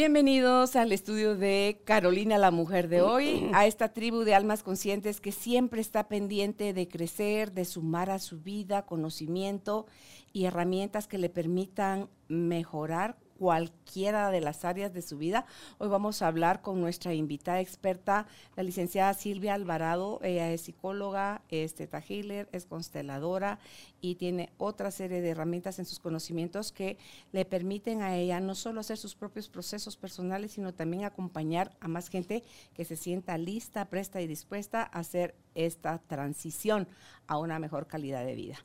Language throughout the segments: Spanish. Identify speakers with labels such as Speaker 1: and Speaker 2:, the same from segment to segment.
Speaker 1: Bienvenidos al estudio de Carolina, la mujer de hoy, a esta tribu de almas conscientes que siempre está pendiente de crecer, de sumar a su vida conocimiento y herramientas que le permitan mejorar cualquiera de las áreas de su vida. Hoy vamos a hablar con nuestra invitada experta, la licenciada Silvia Alvarado. Ella es psicóloga, es teta healer, es consteladora y tiene otra serie de herramientas en sus conocimientos que le permiten a ella no solo hacer sus propios procesos personales, sino también acompañar a más gente que se sienta lista, presta y dispuesta a hacer esta transición a una mejor calidad de vida.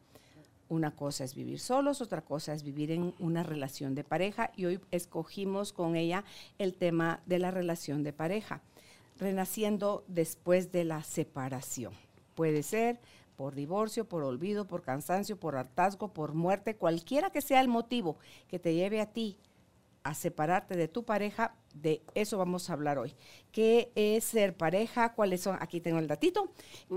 Speaker 1: Una cosa es vivir solos, otra cosa es vivir en una relación de pareja y hoy escogimos con ella el tema de la relación de pareja, renaciendo después de la separación. Puede ser por divorcio, por olvido, por cansancio, por hartazgo, por muerte, cualquiera que sea el motivo que te lleve a ti a separarte de tu pareja, de eso vamos a hablar hoy. ¿Qué es ser pareja? ¿Cuáles son? Aquí tengo el datito.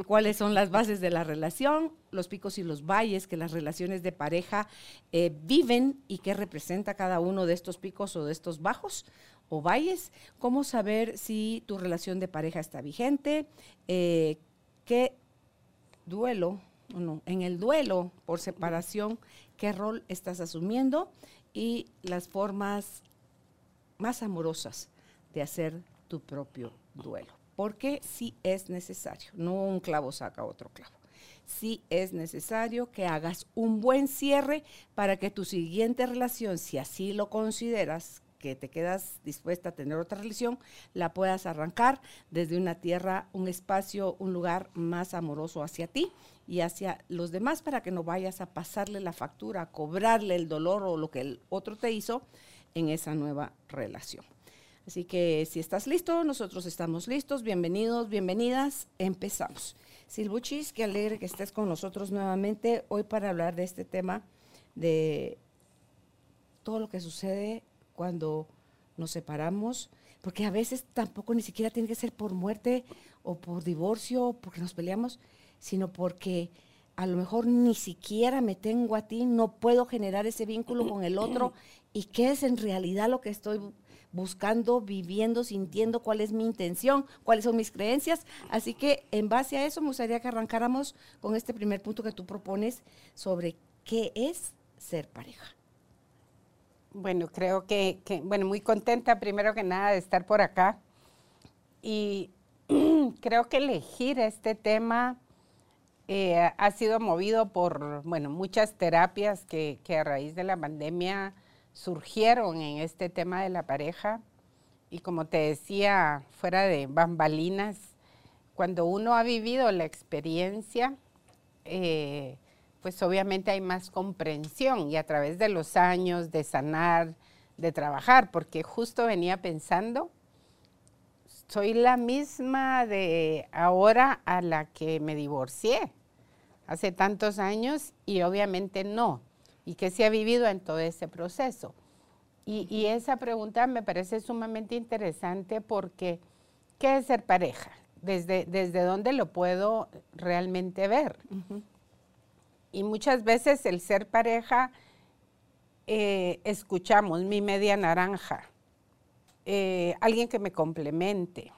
Speaker 1: ¿Cuáles son las bases de la relación? Los picos y los valles que las relaciones de pareja eh, viven y qué representa cada uno de estos picos o de estos bajos o valles. ¿Cómo saber si tu relación de pareja está vigente? Eh, ¿Qué duelo? No, en el duelo por separación, ¿qué rol estás asumiendo? y las formas más amorosas de hacer tu propio duelo. Porque sí es necesario, no un clavo saca otro clavo. Sí es necesario que hagas un buen cierre para que tu siguiente relación, si así lo consideras, que te quedas dispuesta a tener otra relación, la puedas arrancar desde una tierra, un espacio, un lugar más amoroso hacia ti y hacia los demás para que no vayas a pasarle la factura, a cobrarle el dolor o lo que el otro te hizo en esa nueva relación. Así que si estás listo, nosotros estamos listos. Bienvenidos, bienvenidas. Empezamos. Silbuchis, qué alegre que estés con nosotros nuevamente hoy para hablar de este tema de todo lo que sucede cuando nos separamos, porque a veces tampoco ni siquiera tiene que ser por muerte o por divorcio, porque nos peleamos, sino porque a lo mejor ni siquiera me tengo a ti, no puedo generar ese vínculo con el otro y qué es en realidad lo que estoy buscando, viviendo, sintiendo, cuál es mi intención, cuáles son mis creencias. Así que en base a eso me gustaría que arrancáramos con este primer punto que tú propones sobre qué es ser pareja.
Speaker 2: Bueno, creo que, bueno, muy contenta primero que nada de estar por acá. Y creo que elegir este tema eh, ha sido movido por, bueno, muchas terapias que, que, a raíz de la pandemia surgieron en este tema de la pareja. Y como te decía, fuera de bambalinas, cuando uno ha vivido la experiencia, eh, pues obviamente hay más comprensión y a través de los años de sanar, de trabajar, porque justo venía pensando, soy la misma de ahora a la que me divorcié hace tantos años y obviamente no. ¿Y qué se ha vivido en todo ese proceso? Y, esa pregunta me parece sumamente interesante porque, ¿qué es ser pareja? ¿Desde, desde dónde lo puedo realmente ver? Y muchas veces el ser pareja, eh, escuchamos mi media naranja, eh, alguien que me complemente,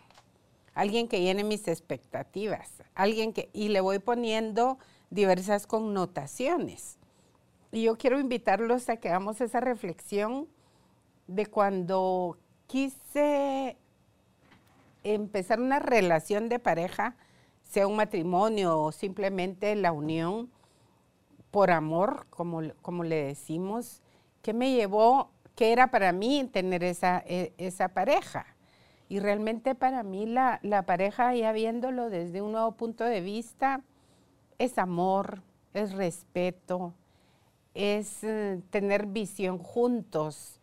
Speaker 2: alguien que llene mis expectativas, alguien que, y le voy poniendo diversas connotaciones. Y yo quiero invitarlos a que hagamos esa reflexión de cuando quise empezar una relación de pareja, sea un matrimonio o simplemente la unión, por amor, como, como le decimos, ¿qué me llevó, qué era para mí tener esa, e, esa pareja? Y realmente para mí la, la, pareja, ya viéndolo desde un nuevo punto de vista, es amor, es respeto, es eh, tener visión juntos,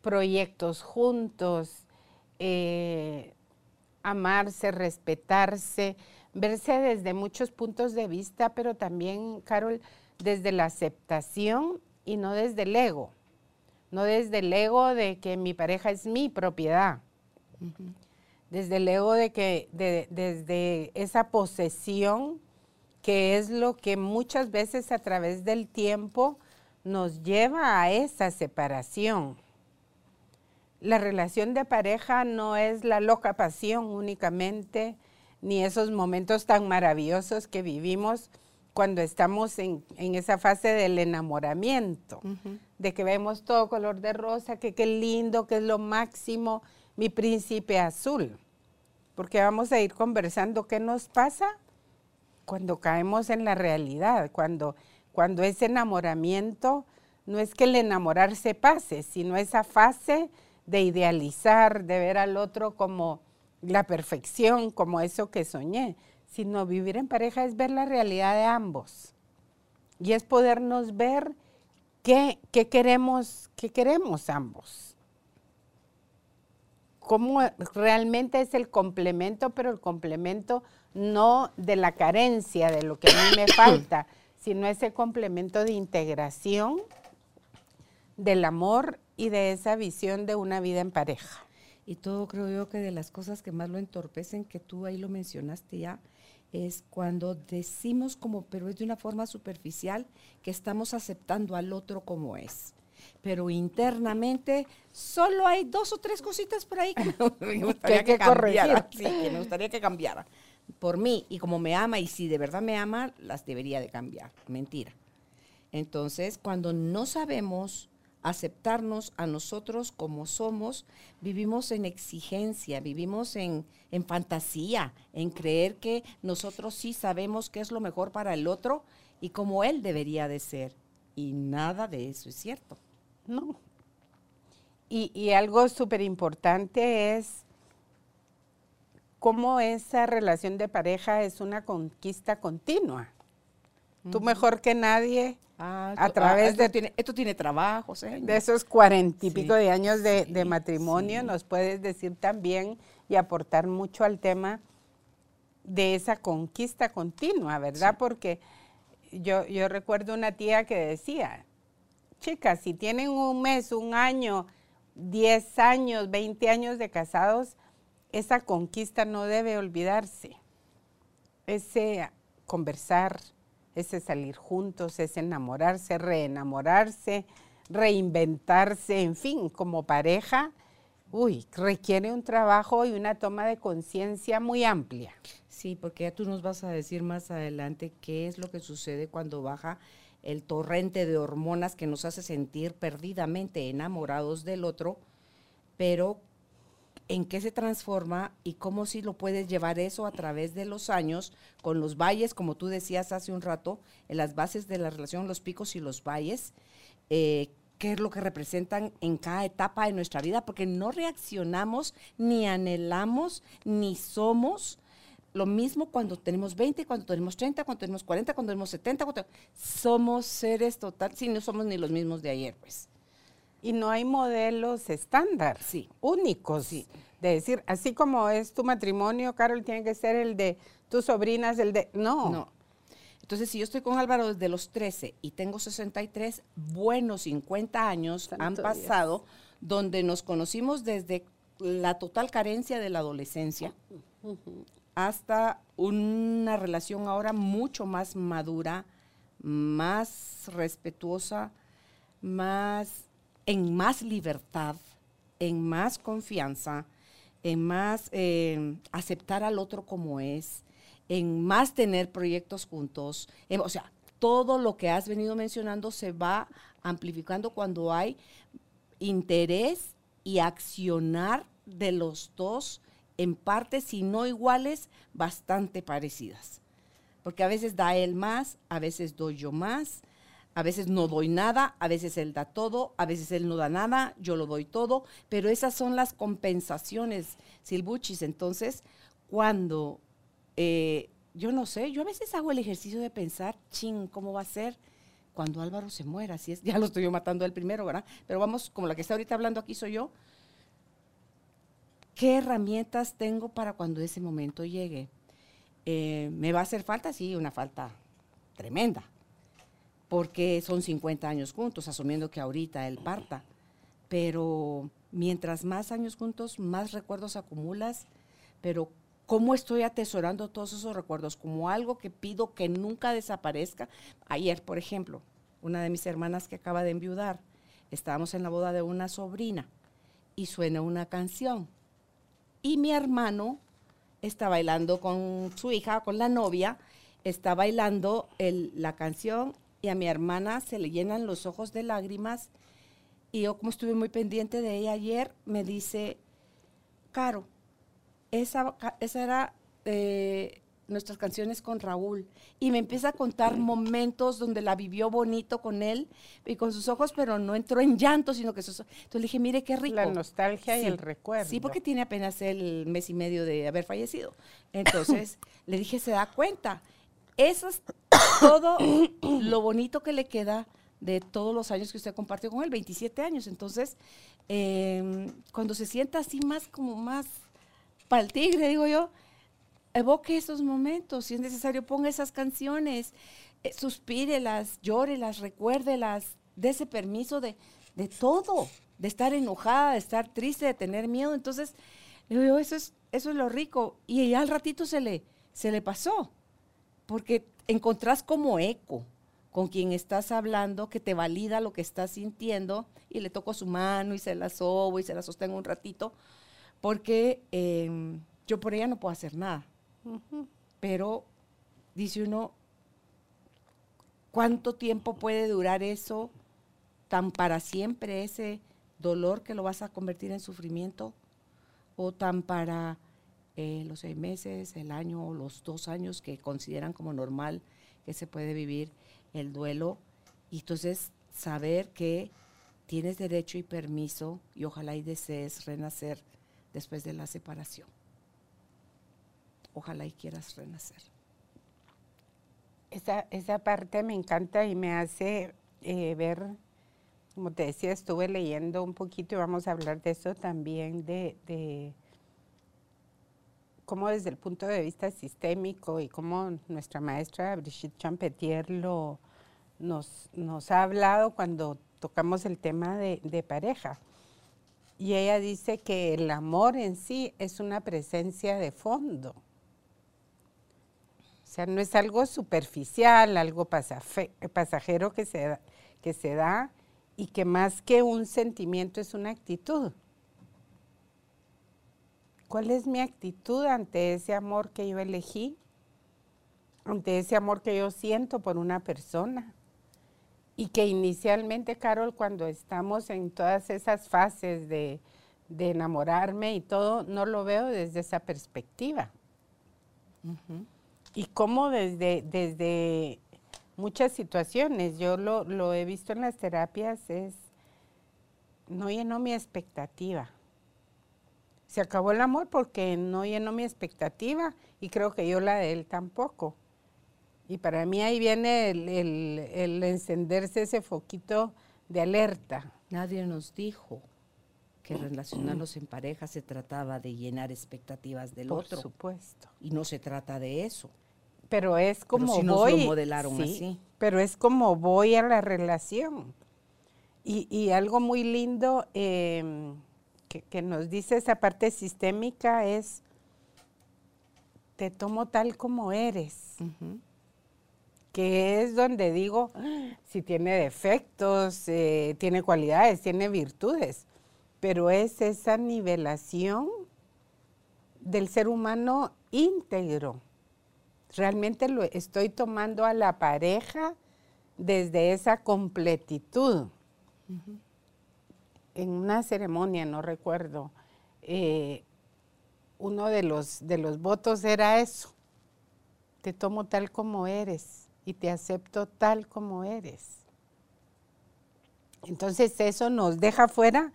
Speaker 2: proyectos juntos, eh, amarse, respetarse, verse desde muchos puntos de vista, pero también, Carol, desde la aceptación y no desde el ego. No desde el ego de que mi pareja es mi propiedad. Desde el ego de que, desde esa posesión que es lo que muchas veces a través del tiempo nos lleva a esa separación. La relación de pareja no es la loca pasión únicamente, ni esos momentos tan maravillosos que vivimos cuando estamos en, esa fase del enamoramiento, de que vemos todo color de rosa, que qué lindo, que es lo máximo, mi príncipe azul. Porque vamos a ir conversando qué nos pasa cuando caemos en la realidad, cuando, cuando ese enamoramiento no es que el enamorarse pase, sino esa fase de idealizar, de ver al otro como la perfección, como eso que soñé, sino vivir en pareja es ver la realidad de ambos. Y es podernos ver qué, queremos, qué queremos ambos. Cómo realmente es el complemento, pero el complemento no de la carencia, de lo que a mí me falta, sino ese complemento de integración del amor y de esa visión de una vida en pareja.
Speaker 1: Y todo creo yo que de las cosas que más lo entorpecen, que tú ahí lo mencionaste ya, es cuando decimos como, pero es de una forma superficial, que estamos aceptando al otro como es. Pero internamente solo hay dos o tres cositas por ahí que me, gustaría que, cambiara. Sí, que me gustaría que cambiara. Por mí, y como me ama, y si de verdad me ama, las debería de cambiar. Mentira. Entonces, cuando no sabemos aceptarnos a nosotros como somos, vivimos en exigencia, vivimos en, fantasía, en creer que nosotros sí sabemos qué es lo mejor para el otro y como él debería de ser. Y nada de eso es cierto.
Speaker 2: No. Y, y algo súper importante es cómo esa relación de pareja es una conquista continua. Tú mejor que nadie Ah, a través
Speaker 1: de... Tiene, esto tiene trabajo,
Speaker 2: De esos cuarenta y pico de años de, matrimonio, nos puedes decir también y aportar mucho al tema de esa conquista continua, ¿verdad? Porque yo, yo recuerdo una tía que decía, chicas, si tienen un mes, un año, diez años, veinte años de casados, esa conquista no debe olvidarse. Ese conversar, ese salir juntos, ese enamorarse, reenamorarse, reinventarse, en fin, como pareja, uy, requiere un trabajo y una toma de conciencia muy amplia.
Speaker 1: Sí, porque ya tú nos vas a decir más adelante qué es lo que sucede cuando baja el torrente de hormonas que nos hace sentir perdidamente enamorados del otro, pero en qué se transforma y cómo si lo puedes llevar eso a través de los años con los valles, como tú decías hace un rato, en las bases de la relación, los picos y los valles, eh, qué es lo que representan en cada etapa de nuestra vida, porque no reaccionamos, ni anhelamos, ni somos lo mismo cuando tenemos 20, cuando tenemos 30, cuando tenemos 40, cuando tenemos 70, cuando somos seres total, si no somos ni los mismos de ayer, pues.
Speaker 2: Y no hay modelos estándar, sí. únicos. Sí. De decir, así como es tu matrimonio, Carol, tiene que ser el de tus sobrinas, el de... No. No.
Speaker 1: Entonces, si yo estoy con Álvaro desde los 13 y tengo 63, buenos 50 años han pasado donde nos conocimos desde la total carencia de la adolescencia hasta una relación ahora mucho más madura, más respetuosa, más en más libertad, en más confianza, en más eh, aceptar al otro como es, en más tener proyectos juntos. o sea, todo lo que has venido mencionando se va amplificando cuando hay interés y accionar de los dos en partes, si no iguales, bastante parecidas. Porque a veces da él más, a veces doy yo más, a veces no doy nada, a veces él da todo, a veces él no da nada, yo lo doy todo, pero esas son las compensaciones, Silbuchis. Entonces, cuando, eh, yo no sé, yo a veces hago el ejercicio de pensar, ching, ¿cómo va a ser cuando Álvaro se muera? Así es, ya lo estoy yo matando él primero, ¿verdad? Pero vamos, como la que está ahorita hablando aquí soy yo, ¿qué herramientas tengo para cuando ese momento llegue? Eh, ¿Me va a hacer falta? Sí, una falta tremenda porque son 50 años juntos, asumiendo que ahorita él parta. Pero mientras más años juntos, más recuerdos acumulas, pero ¿cómo estoy atesorando todos esos recuerdos? Como algo que pido que nunca desaparezca. Ayer, por ejemplo, una de mis hermanas que acaba de enviudar, estábamos en la boda de una sobrina y suena una canción. Y mi hermano está bailando con su hija, con la novia, está bailando la canción y a mi hermana se le llenan los ojos de lágrimas. Y yo, como estuve muy pendiente de ella ayer, me dice, Caro, esa, esa era eh, nuestras canciones con Raúl. Y me empieza a contar momentos donde la vivió bonito con él y con sus ojos, pero no entró en llanto, sino que sus... Entonces le dije, mire qué rico.
Speaker 2: La nostalgia y el recuerdo.
Speaker 1: Sí, porque tiene apenas el mes y medio de haber fallecido. Entonces le dije, se da cuenta. Eso es todo lo bonito que le queda de todos los años que usted compartió con él, 27 años. Entonces, em, cuando se sienta así más como más para el tigre, digo yo, evoque esos momentos, si es necesario, ponga esas canciones, eh, suspírelas, llórelas, recuérdelas, ese permiso de, de, todo, de estar enojada, de estar triste, de tener miedo. Entonces, digo yo, eso es, eso es lo rico. Y ya al ratito se le, se le pasó porque encontrás como eco con quien estás hablando, que te valida lo que estás sintiendo, y le toco su mano y se la sobo y se la sostengo un ratito, porque em, yo por ella no puedo hacer nada. Pero dice uno, ¿cuánto tiempo puede durar eso tan para siempre, ese dolor que lo vas a convertir en sufrimiento? ¿O tan para eh, los seis meses, el año o los dos años que consideran como normal que se puede vivir el duelo. Y entonces saber que tienes derecho y permiso y ojalá y desees renacer después de la separación. Ojalá y quieras renacer.
Speaker 2: Esa, esa parte me encanta y me hace eh, ver, como te decía, estuve leyendo un poquito y vamos a hablar de eso también, de cómo desde el punto de vista sistémico y cómo nuestra maestra Brigitte Champetier lo, nos, nos ha hablado cuando tocamos el tema de, de pareja. Y ella dice que el amor en sí es una presencia de fondo. O sea, no es algo superficial, algo pasajero que se, que se da y que más que un sentimiento es una actitud. ¿Cuál es mi actitud ante ese amor que yo elegí? Ante ese amor que yo siento por una persona. Y que inicialmente, Carol, cuando estamos en todas esas fases de, enamorarme y todo, no lo veo desde esa perspectiva. Y cómo desde, desde muchas situaciones, yo lo, lo he visto en las terapias, es, no llenó mi expectativa se acabó el amor porque no llenó mi expectativa y creo que yo la de él tampoco. Y para mí ahí viene el, encenderse ese foquito de alerta.
Speaker 1: Nadie nos dijo que relacionarnos en pareja se trataba de llenar expectativas del otro.
Speaker 2: Por supuesto.
Speaker 1: Y no se trata de eso.
Speaker 2: Pero es como pero voy. Nos modelaron así. Pero es como voy a la relación. Y, algo muy lindo. Em, que, nos dice esa parte sistémica es, te tomo tal como eres. Que es donde digo, si tiene defectos, eh, tiene cualidades, tiene virtudes, pero es esa nivelación del ser humano íntegro. Realmente lo estoy tomando a la pareja desde esa completitud en una ceremonia, no recuerdo, eh, uno de los, de los votos era eso, te tomo tal como eres y te acepto tal como eres. Entonces eso nos deja fuera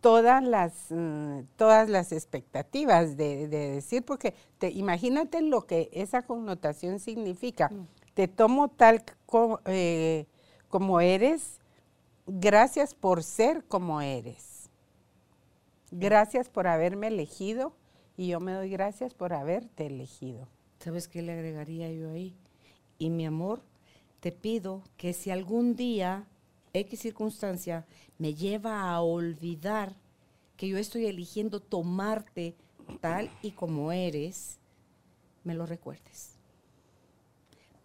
Speaker 2: todas las, mm, todas las expectativas de, decir, porque te, imagínate lo que esa connotación significa. Mm. Te tomo tal eh, como eres Gracias por ser como eres. Gracias por haberme elegido y yo me doy gracias por haberte elegido.
Speaker 1: ¿Sabes qué le agregaría yo ahí? Y mi amor, te pido que si algún día, X circunstancia, me lleva a olvidar que yo estoy eligiendo tomarte tal y como eres, me lo recuerdes.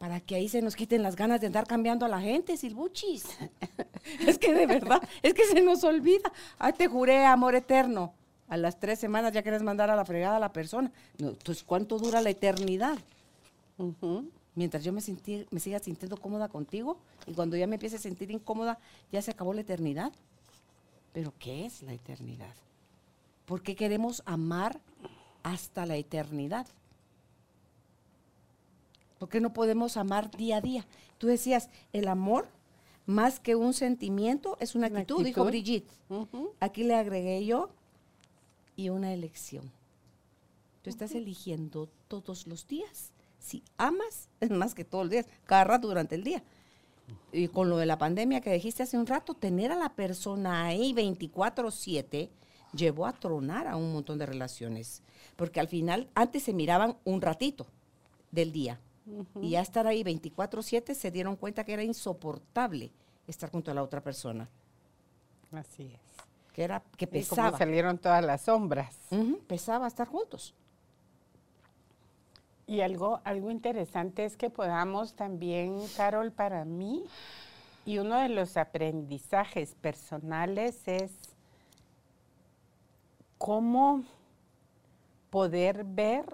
Speaker 1: Para que ahí se nos quiten las ganas de andar cambiando a la gente, silbuchis. es que de verdad, es que se nos olvida. Ay, te juré amor eterno. A las tres semanas ya quieres mandar a la fregada a la persona. entonces, ¿cuánto dura la eternidad? Mientras yo me, me siga sintiendo cómoda contigo y cuando ya me empiece a sentir incómoda, ya se acabó la eternidad. Pero ¿qué es la eternidad? ¿Por qué queremos amar hasta la eternidad? ¿Por qué no podemos amar día a día? Tú decías, el amor, más que un sentimiento, es una, actitud, dijo Brigitte. Aquí le agregué yo, y una elección. Tú estás eligiendo todos los días. Si amas, es más que todos los días, cada rato durante el día. Y con lo de la pandemia que dijiste hace un rato, tener a la persona ahí 24/7 llevó a tronar a un montón de relaciones. Porque al final, antes se miraban un ratito del día. Y ya estar ahí 24/7 se dieron cuenta que era insoportable estar junto a la otra persona.
Speaker 2: Así es.
Speaker 1: Que era que pesaba.
Speaker 2: como salieron todas las sombras.
Speaker 1: pesaba estar juntos.
Speaker 2: Y algo, algo interesante es que podamos también, Carol, para mí, y uno de los aprendizajes personales es cómo poder ver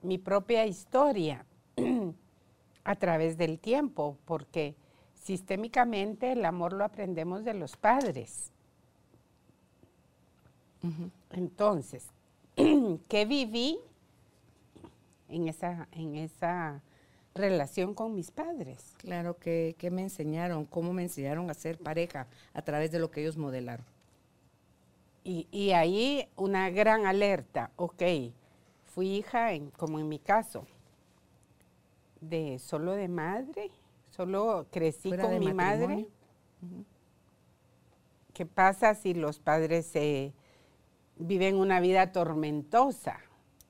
Speaker 2: mi propia historia a través del tiempo, porque sistémicamente el amor lo aprendemos de los padres. Entonces, ¿qué viví en esa, en esa relación con mis padres?
Speaker 1: Claro, que, me enseñaron? ¿Cómo me enseñaron a ser pareja a través de lo que ellos modelaron?
Speaker 2: Y, y ahí una gran alerta, ok, fui hija, en, como en mi caso, de solo de madre, solo crecí con mi madre. ¿Qué pasa si los padres viven una vida tormentosa?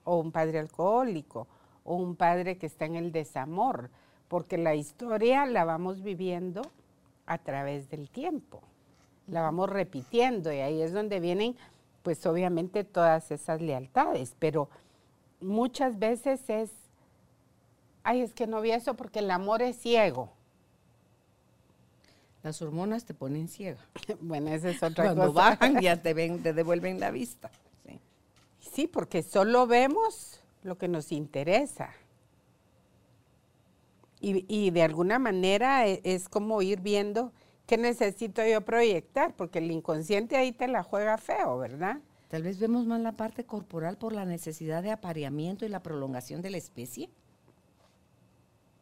Speaker 2: O un padre alcohólico, o un padre que está en el desamor, porque la historia la vamos viviendo a través del tiempo, la vamos repitiendo y ahí es donde vienen, pues obviamente todas esas lealtades, pero muchas veces es ay, es que no vi eso porque el amor es ciego.
Speaker 1: Las hormonas te ponen ciega.
Speaker 2: bueno, esa es otra
Speaker 1: cosa. Cuando bajan ya te, ven, te devuelven la vista.
Speaker 2: Sí. porque solo vemos lo que nos interesa. Y, y, de alguna manera e, es como ir viendo qué necesito yo proyectar, porque el inconsciente ahí te la juega feo, ¿verdad?
Speaker 1: Tal vez vemos más la parte corporal por la necesidad de apareamiento y la prolongación de la especie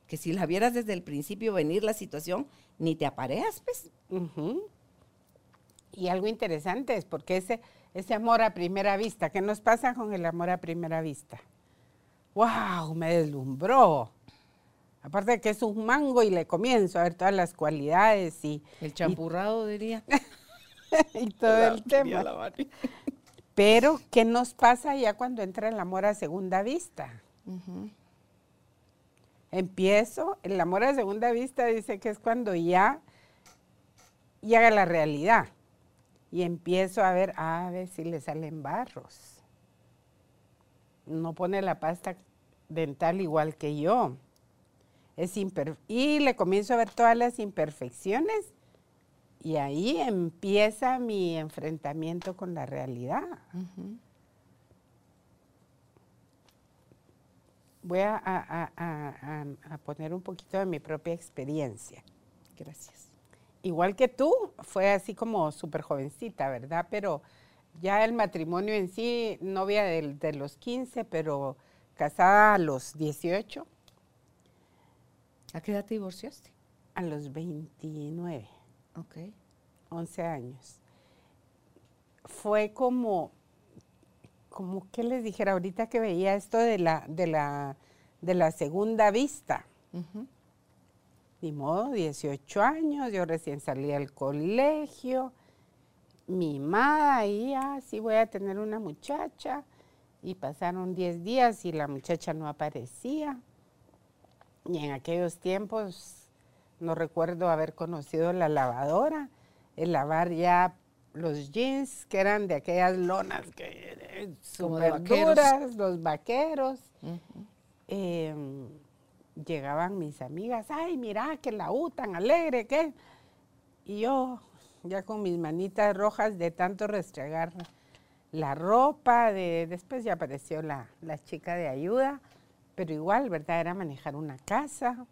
Speaker 1: que si la vieras desde el principio venir la situación, ni te apareas, pues.
Speaker 2: Y algo interesante es porque ese, ese amor a primera vista, ¿qué nos pasa con el amor a primera vista? ¡Wow! Me deslumbró. Aparte de que es un mango y le comienzo a ver todas las cualidades y...
Speaker 1: El champurrado, diría.
Speaker 2: y todo el tema. Pero, ¿qué nos pasa ya cuando entra el amor a segunda vista? Empiezo, el amor a segunda vista dice que es cuando ya llega la realidad. Y empiezo a ver, a ver si le salen barros. No pone la pasta dental igual que yo. Es y le comienzo a ver todas las imperfecciones y ahí empieza mi enfrentamiento con la realidad. Voy a, poner un poquito de mi propia experiencia.
Speaker 1: Gracias.
Speaker 2: Igual que tú, fue así como súper jovencita, ¿verdad? Pero ya el matrimonio en sí, novia de, de los 15, pero casada a los 18.
Speaker 1: ¿A qué edad te divorciaste?
Speaker 2: A los 29.
Speaker 1: Ok.
Speaker 2: 11 años. Fue como, como que les dijera ahorita que veía esto de la, de la, de la segunda vista. Ni modo, 18 años, yo recién salí del colegio, mimada, y ah, sí voy a tener una muchacha. Y pasaron 10 días y la muchacha no aparecía. Y en aquellos tiempos no recuerdo haber conocido la lavadora, el lavar ya los jeans que eran de aquellas lonas que super duras, los vaqueros. Em, llegaban mis amigas, ay, mira, que la U tan alegre, ¿qué? Y yo, ya con mis manitas rojas de tanto restregar la ropa, de, después ya apareció la, la chica de ayuda, pero igual, ¿verdad? Era manejar una casa,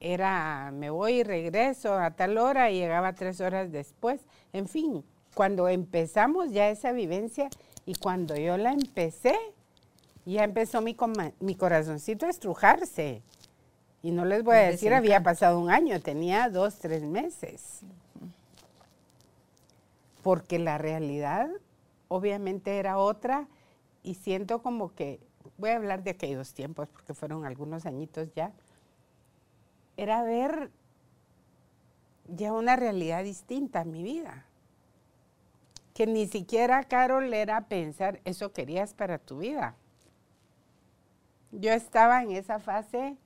Speaker 2: era me voy y regreso a tal hora y llegaba tres horas después. En fin, cuando empezamos ya esa vivencia y cuando yo la empecé, ya empezó mi, mi corazoncito a estrujarse. Y no les voy a decir, había pasado un año, tenía dos, tres meses. Porque la realidad obviamente era otra y siento como que, voy a hablar de aquellos tiempos porque fueron algunos añitos ya, era ver ya una realidad distinta en mi vida. Que ni siquiera, Carol, era pensar, eso querías para tu vida. Yo estaba en esa fase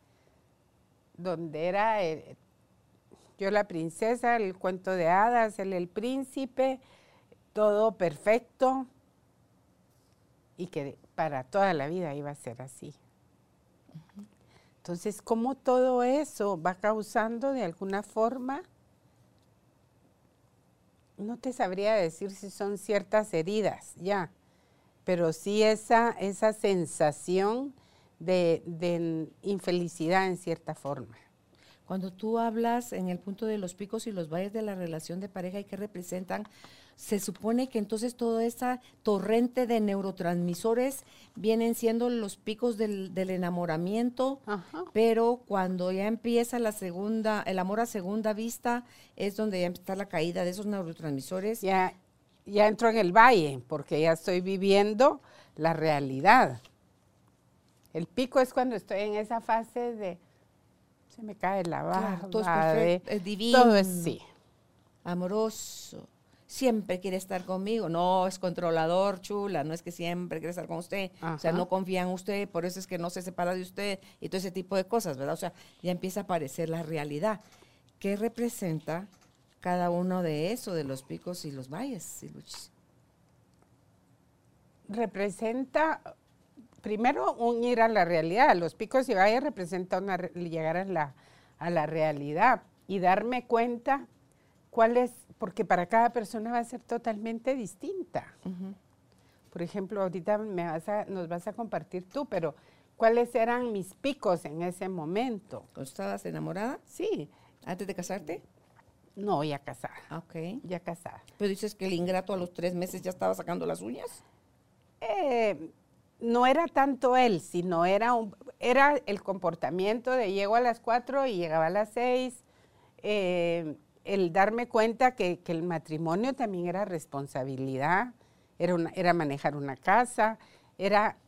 Speaker 2: donde era eh, yo la princesa, el cuento de hadas, el príncipe, todo perfecto y que para toda la vida iba a ser así. Entonces, ¿cómo todo eso va causando de alguna forma? No te sabría decir si son ciertas heridas, ya, pero sí esa, esa sensación de, de infelicidad en cierta forma.
Speaker 1: Cuando tú hablas en el punto de los picos y los valles de la relación de pareja y que representan, se supone que entonces toda esa torrente de neurotransmisores vienen siendo los picos del, enamoramiento, pero cuando ya empieza la segunda, el amor a segunda vista, es donde ya empieza la caída de esos neurotransmisores.
Speaker 2: Ya, ya entro en el valle, porque ya estoy viviendo la realidad. El pico es cuando estoy en esa fase de se me cae la barba,
Speaker 1: todo es, es divino,
Speaker 2: todo es sí,
Speaker 1: amoroso siempre quiere estar conmigo. No, es controlador, chula, no es que siempre quiere estar con usted. O sea, no confía en usted, por eso es que no se separa de usted y todo ese tipo de cosas, ¿verdad? O sea, ya empieza a aparecer la realidad. ¿Qué representa cada uno de eso, de los picos y los valles, Siluchis?
Speaker 2: Representa, primero, unir a la realidad. Los picos y valles representa llegar a la, a la realidad y darme cuenta cuál es porque para cada persona va a ser totalmente distinta. Por ejemplo, ahorita me vas nos vas a compartir tú, pero ¿cuáles eran mis picos en ese momento?
Speaker 1: ¿Estabas enamorada?
Speaker 2: Sí.
Speaker 1: ¿Antes de casarte?
Speaker 2: No, ya casada.
Speaker 1: Ah, ok.
Speaker 2: Ya casada.
Speaker 1: Pero dices que el ingrato a los tres meses ya estaba sacando las uñas.
Speaker 2: Eh, no era tanto él, sino era, un, era el comportamiento de llego a las cuatro y llegaba a las seis. Eh, el darme cuenta que, el matrimonio también era responsabilidad, era, era manejar una casa, era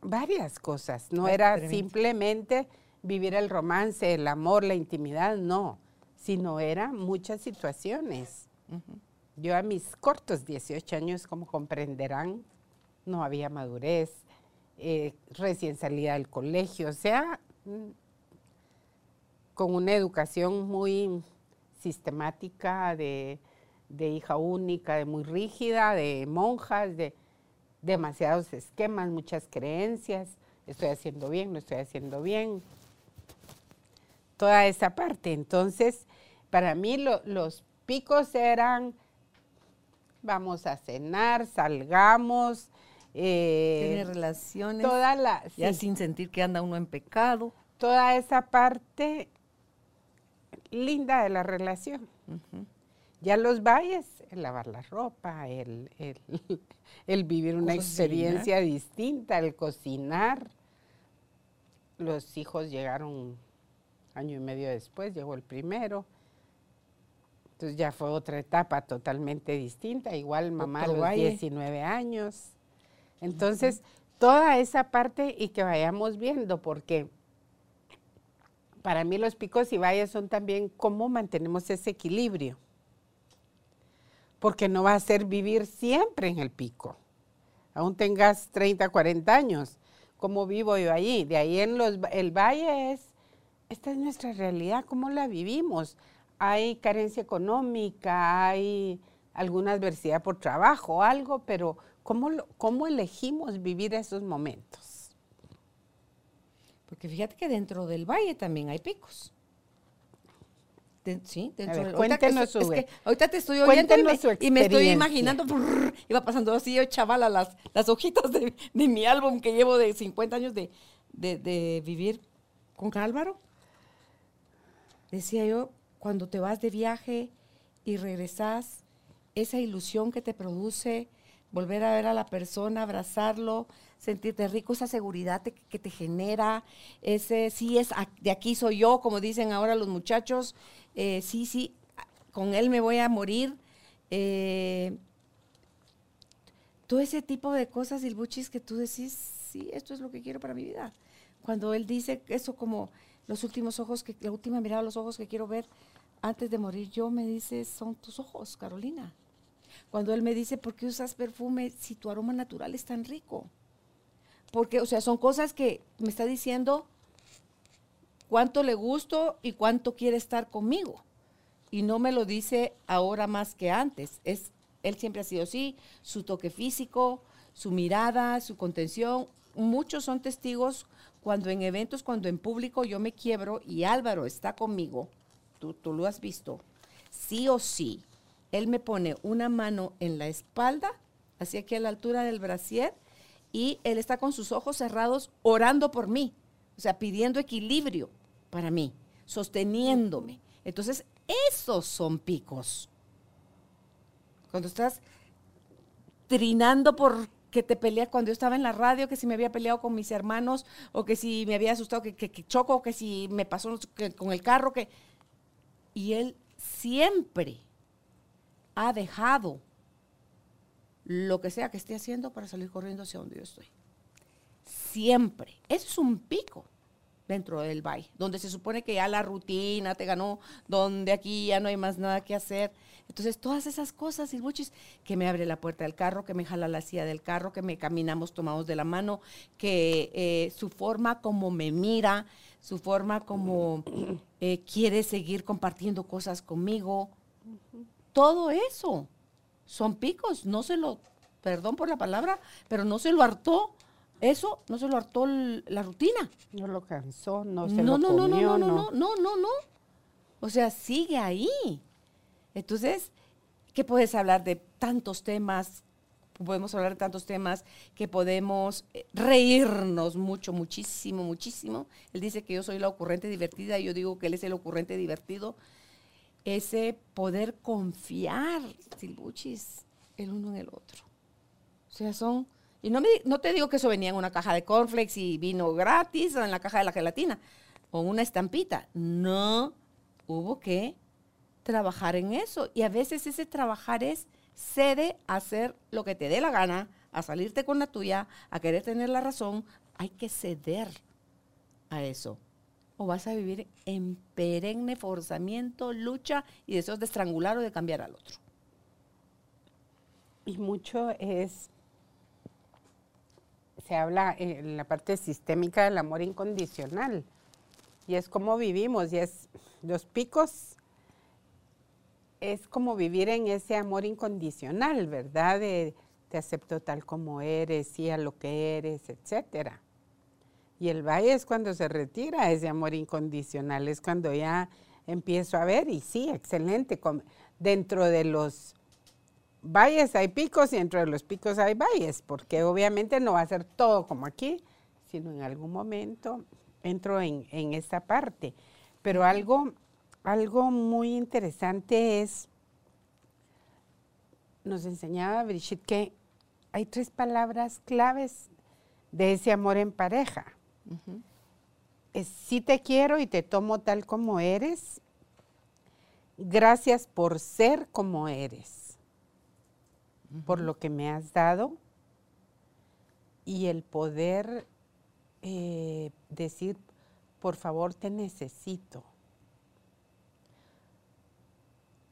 Speaker 2: varias cosas, no era simplemente vivir el romance, el amor, la intimidad, no, sino eran muchas situaciones. Yo a mis cortos 18 años, como comprenderán, no había madurez, eh, recién salida del colegio, o sea, con una educación muy sistemática de, hija única, de muy rígida, de monjas, de demasiados esquemas, muchas creencias, estoy haciendo bien, no estoy haciendo bien, toda esa parte. Entonces, para mí los picos eran, vamos a cenar, salgamos.
Speaker 1: Eh, Tiene relaciones.
Speaker 2: Toda la,
Speaker 1: ya sin sentir que anda uno en pecado.
Speaker 2: Toda esa parte linda de la relación. Ya los valles, el lavar la ropa, el, el, vivir una experiencia distinta, el cocinar. Los hijos llegaron año y medio después, llegó el primero. Entonces ya fue otra etapa totalmente distinta, igual mamá a los 19 años. Entonces, toda esa parte y que vayamos viendo, porque para mí los picos y valles son también cómo mantenemos ese equilibrio. Porque no va a ser vivir siempre en el pico. Aún tengas 30, 40 años. ¿Cómo vivo yo allí? De ahí en los, el valle es esta es nuestra realidad, ¿cómo la vivimos? Hay carencia económica, hay alguna adversidad por trabajo, algo, pero ¿cómo, cómo elegimos vivir esos momentos?
Speaker 1: Porque fíjate que dentro del valle también hay picos. sí, dentro
Speaker 2: del cuéntenos su,
Speaker 1: es ahorita te estoy oyendo y me, estoy imaginando, iba pasando así yo chavala las, las hojitas de, mi álbum que llevo de 50 años de, de vivir con Álvaro. Decía yo, cuando te vas de viaje y regresas, esa ilusión que te produce volver a ver a la persona, abrazarlo, sentirte rico, esa seguridad que te genera, ese sí es de aquí soy yo, como dicen ahora los muchachos, eh, sí, sí, con él me voy a morir. Eh, todo ese tipo de cosas, Silbuchis, que tú decís, sí, esto es lo que quiero para mi vida. Cuando él dice eso como los últimos ojos, que la última mirada los ojos que quiero ver antes de morir yo, me dice, son tus ojos, Carolina. Cuando él me dice, ¿por qué usas perfume si tu aroma natural es tan rico? Porque, o sea, son cosas que me está diciendo cuánto le gusto y cuánto quiere estar conmigo. Y no me lo dice ahora más que antes. Es, él siempre ha sido así, su toque físico, su mirada, su contención. Muchos son testigos cuando en eventos, cuando en público yo me quiebro y Álvaro está conmigo, tú, tú lo has visto, sí o sí, él me pone una mano en la espalda, así aquí a la altura del brasier, y él está con sus ojos cerrados orando por mí, o sea, pidiendo equilibrio para mí, sosteniéndome. Entonces, esos son picos. Cuando estás trinando por que te pelea cuando yo estaba en la radio, que si me había peleado con mis hermanos, o que si me había asustado que, que, choco, que si me pasó con el carro, que... Y él siempre ha dejado lo que sea que esté haciendo para salir corriendo hacia donde yo estoy. Siempre. Eso es un pico dentro del valle, donde se supone que ya la rutina te ganó, donde aquí ya no hay más nada que hacer. Entonces, todas esas cosas, Silbuchis, que me abre la puerta del carro, que me jala la silla del carro, que me caminamos tomados de la mano, que eh, su forma como me mira, su forma como eh, quiere seguir compartiendo cosas conmigo, todo eso son picos, no se lo, perdón por la palabra, pero no se lo hartó. Eso no se lo hartó la rutina.
Speaker 2: No lo cansó, no se lo comió.
Speaker 1: No, no,
Speaker 2: no,
Speaker 1: no, no, no, no. O sea, sigue ahí. Entonces, ¿qué puedes hablar de tantos temas? Podemos hablar de tantos temas que podemos eh, reírnos mucho, muchísimo, muchísimo. Él dice que yo soy la ocurrente divertida y yo digo que él es el ocurrente divertido ese poder confiar, Silbuchis, el uno en el otro. O sea, son... Y no, me, no te digo que eso venía en una caja de cornflakes y vino gratis o en la caja de la gelatina o una estampita. No, hubo que trabajar en eso. Y a veces ese trabajar es cede a hacer lo que te dé la gana, a salirte con la tuya, a querer tener la razón. Hay que ceder a eso o vas a vivir en perenne forzamiento, lucha y deseos de estrangular o de cambiar al otro.
Speaker 2: Y mucho es, se habla en la parte sistémica del amor incondicional, y es como vivimos, y es los picos, es como vivir en ese amor incondicional, ¿verdad? De te acepto tal como eres, y a lo que eres, etcétera. Y el valle es cuando se retira ese amor incondicional, es cuando ya empiezo a ver, y sí, excelente, dentro de los valles hay picos y dentro de los picos hay valles, porque obviamente no va a ser todo como aquí, sino en algún momento entro en, en esa parte. Pero algo, algo muy interesante es, nos enseñaba Brigitte que hay tres palabras claves de ese amor en pareja si te quiero y te tomo tal como eres. Gracias por ser como eres, por lo que me has dado y el poder eh, decir, por favor, te necesito.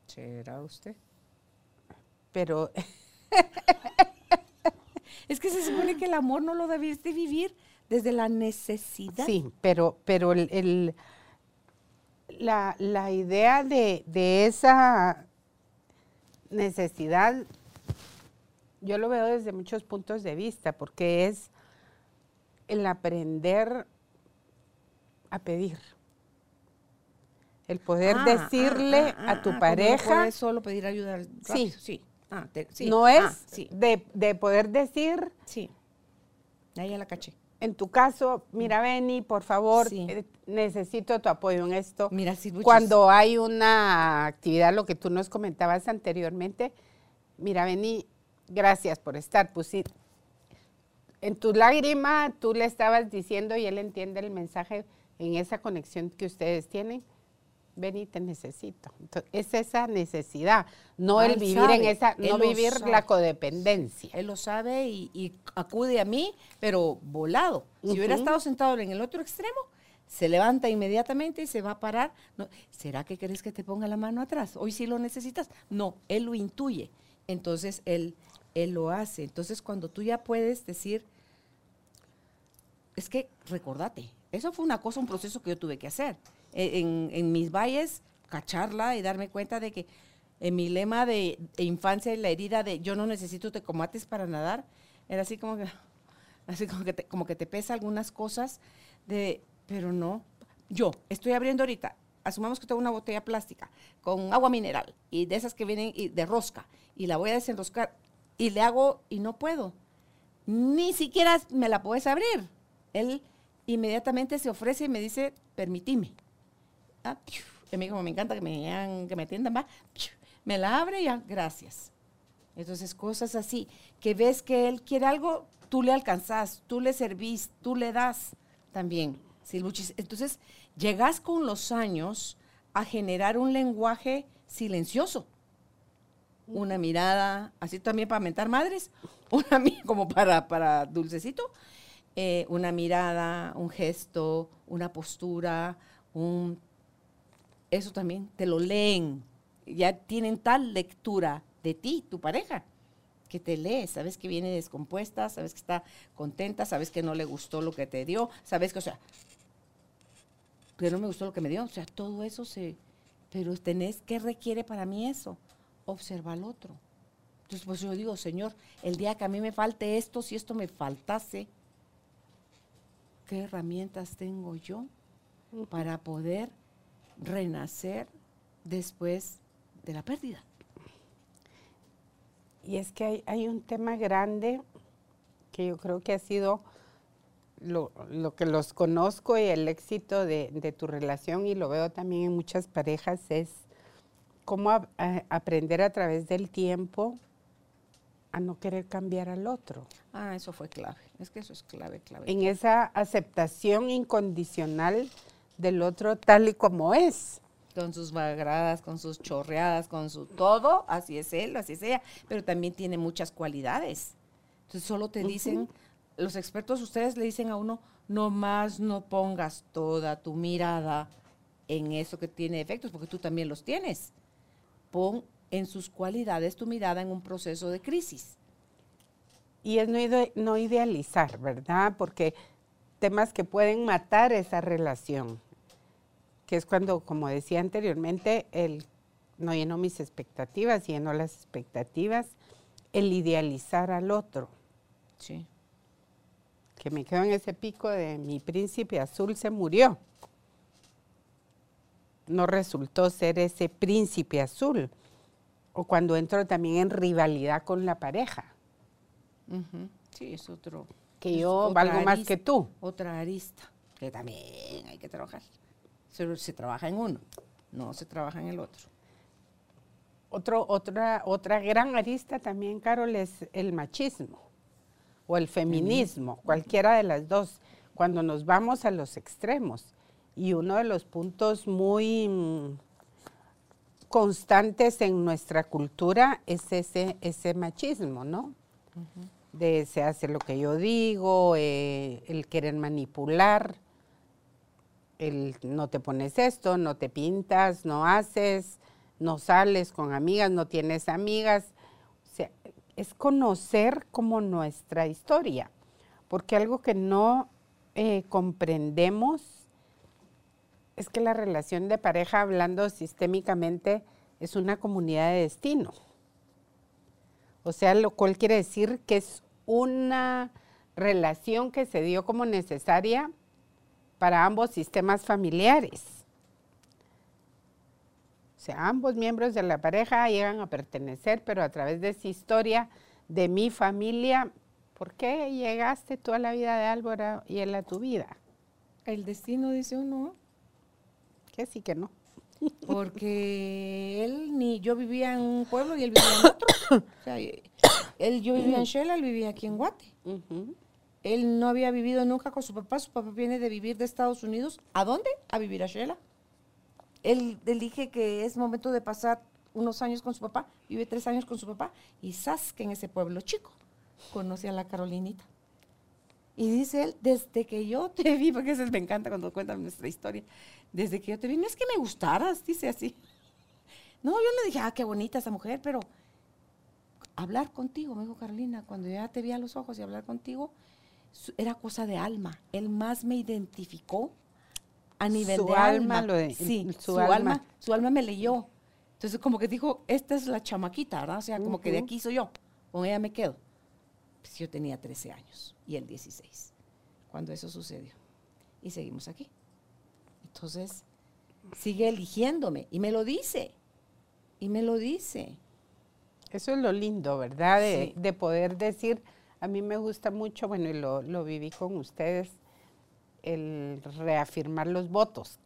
Speaker 1: ¿Será usted?
Speaker 2: Pero...
Speaker 1: es que se supone que el amor no lo debiste vivir desde la necesidad.
Speaker 2: Sí, pero, pero el, la, la idea de, de esa necesidad, yo lo veo desde muchos puntos de vista, porque es el aprender a pedir. El poder
Speaker 1: Ah,
Speaker 2: decirle
Speaker 1: ah, ah,
Speaker 2: a tu pareja.
Speaker 1: No puedes solo pedir ayuda. rápido, sí. Ah, te- sí.
Speaker 2: No es
Speaker 1: sí,
Speaker 2: de, de poder decir,
Speaker 1: sí. Ahí ya la caché.
Speaker 2: En tu caso, mira, Benny, por favor,
Speaker 1: Sí.
Speaker 2: eh, necesito tu apoyo en esto.
Speaker 1: Mira, Silvuchis.
Speaker 2: Cuando hay una actividad, lo que tú nos comentabas anteriormente, mira, Benny, gracias por estar. Pues sí, en tu lágrima tú le estabas diciendo y él entiende el mensaje en esa conexión que ustedes tienen. Benny, te necesito. Entonces, es esa necesidad, no el vivir en esa, no vivir la codependencia.
Speaker 1: Él lo sabe y, y acude a mí, pero volado. Si hubiera estado sentado en el otro extremo, se levanta inmediatamente y se va a parar. No, ¿Será que querés que te ponga la mano atrás? Hoy sí lo necesitas. No, él lo intuye. Entonces él, él lo hace. Entonces cuando tú ya puedes decir, es que recordate, eso fue una cosa, un proceso que yo tuve que hacer. E- En, mis valles, cacharla y darme cuenta de que en mi lema de, de infancia y la herida de yo no necesito te comates para nadar, era así como que, así como que te, como que te pesa algunas cosas de, pero no, yo estoy abriendo ahorita, asumamos que tengo una botella plástica con agua mineral y de esas que vienen y- de rosca y la voy a desenroscar y le hago y no puedo ni siquiera me la puedes abrir. Él inmediatamente se ofrece y me dice, permitime. Ah, a mí como me encanta que me, hagan- que me va, piu. me la abre y ya, gracias. Entonces, cosas así, que ves que él quiere algo, tú le alcanzás, tú le servís, tú le das también. Entonces, llegas con los años a generar un lenguaje silencioso una mirada, así también para mentar madres, una como para, para dulcecito, eh, una mirada, un gesto, una postura, un eso también te lo leen. Ya tienen tal lectura de ti, tu pareja, que te lee, sabes que viene descompuesta, sabes que está contenta, sabes que no le gustó lo que te dio, sabes que, o sea, que no me gustó lo que me dio, o sea, todo eso se, pero tenés, ¿qué requiere para mí eso? Observa al otro. Entonces, pues yo digo, Señor, el día que a mí me falte esto, si esto me faltase, ¿qué herramientas tengo yo para poder renacer después de la pérdida?
Speaker 2: Y es que hay, hay un tema grande que yo creo que ha sido lo, lo que los conozco y el éxito de, de tu relación y lo veo también en muchas parejas es cómo a- a- aprender a través del tiempo a no querer cambiar al otro.
Speaker 1: Ah, eso fue clave. Es que eso es clave, clave.
Speaker 2: En esa aceptación incondicional del otro tal y como es.
Speaker 1: con sus bagradas, con sus chorreadas, con su todo, así es él, así es ella, pero también tiene muchas cualidades. Entonces solo te dicen, los expertos ustedes le dicen a uno, no más no pongas toda tu mirada en eso que tiene efectos, porque tú también los tienes. Pon en sus cualidades tu mirada en un proceso de crisis.
Speaker 2: Y es no, ide- no idealizar, ¿verdad? Porque temas que pueden matar esa relación, que es cuando, como decía anteriormente, el no llenó mis expectativas, llenó las expectativas, el idealizar al otro,
Speaker 1: Sí.
Speaker 2: que me quedo en ese pico de mi príncipe azul se murió. No resultó ser ese príncipe azul. O cuando entro también en rivalidad con la pareja,
Speaker 1: Sí, es otro.
Speaker 2: que
Speaker 1: es
Speaker 2: yo valgo más que tú.
Speaker 1: Otra arista, que también hay que trabajar. Se trabaja en uno, no se trabaja en el otro.
Speaker 2: Otro, otra, otra gran arista también, Carol, es el machismo o el feminismo, cualquiera de las dos, cuando nos vamos a los extremos. Y uno de los puntos muy mm, constantes en nuestra cultura es ese, ese machismo, ¿no? De se hace lo que yo digo, eh, el querer manipular, el no te pones esto, no te pintas, no haces, no sales con amigas, no tienes amigas. O sea, es conocer como nuestra historia, porque algo que no eh, comprendemos Es que la relación de pareja, hablando sistémicamente, es una comunidad de destino. O sea, lo cual quiere decir que es una relación que se dio como necesaria para ambos sistemas familiares. O sea, ambos miembros de la pareja llegan a pertenecer, pero a través de esa historia de mi familia, ¿por qué llegaste tú a la vida de Álvaro y él a tu vida?
Speaker 1: El destino dice uno.
Speaker 2: Que sí que no.
Speaker 1: Porque él ni yo vivía en un pueblo y él vivía en otro. O sea, él, yo vivía en Shela, él vivía aquí en Guate. Él no había vivido nunca con su papá. Su papá viene de vivir de Estados Unidos. ¿A dónde? A vivir a Shela. Él, dije que es momento de pasar unos años con su papá. Vive tres años con su papá. Y sas que en ese pueblo chico conoce a la Carolinita. Y dice él, desde que yo te vi, porque eso me encanta cuando cuentan nuestra historia, desde que yo te vi, no es que me gustaras, dice así. No, yo le dije, ah, qué bonita esa mujer, pero hablar contigo, me dijo Carolina, cuando ya te vi a los ojos y hablar contigo, era cosa de alma. Él más me identificó a nivel
Speaker 2: su
Speaker 1: de
Speaker 2: alma.
Speaker 1: alma.
Speaker 2: Lo de,
Speaker 1: sí, su, alma. Su alma me leyó. Entonces como que dijo, esta es la chamaquita, ¿verdad? O sea, como que de aquí soy yo, con ella me quedo. Pues yo tenía 13 años y él 16, cuando eso sucedió. Y seguimos aquí. Entonces, sigue eligiéndome y me lo dice. Y me lo dice.
Speaker 2: Eso es lo lindo, ¿verdad? De, poder decir, a mí me gusta mucho, bueno, y lo, lo viví con ustedes, el reafirmar los votos.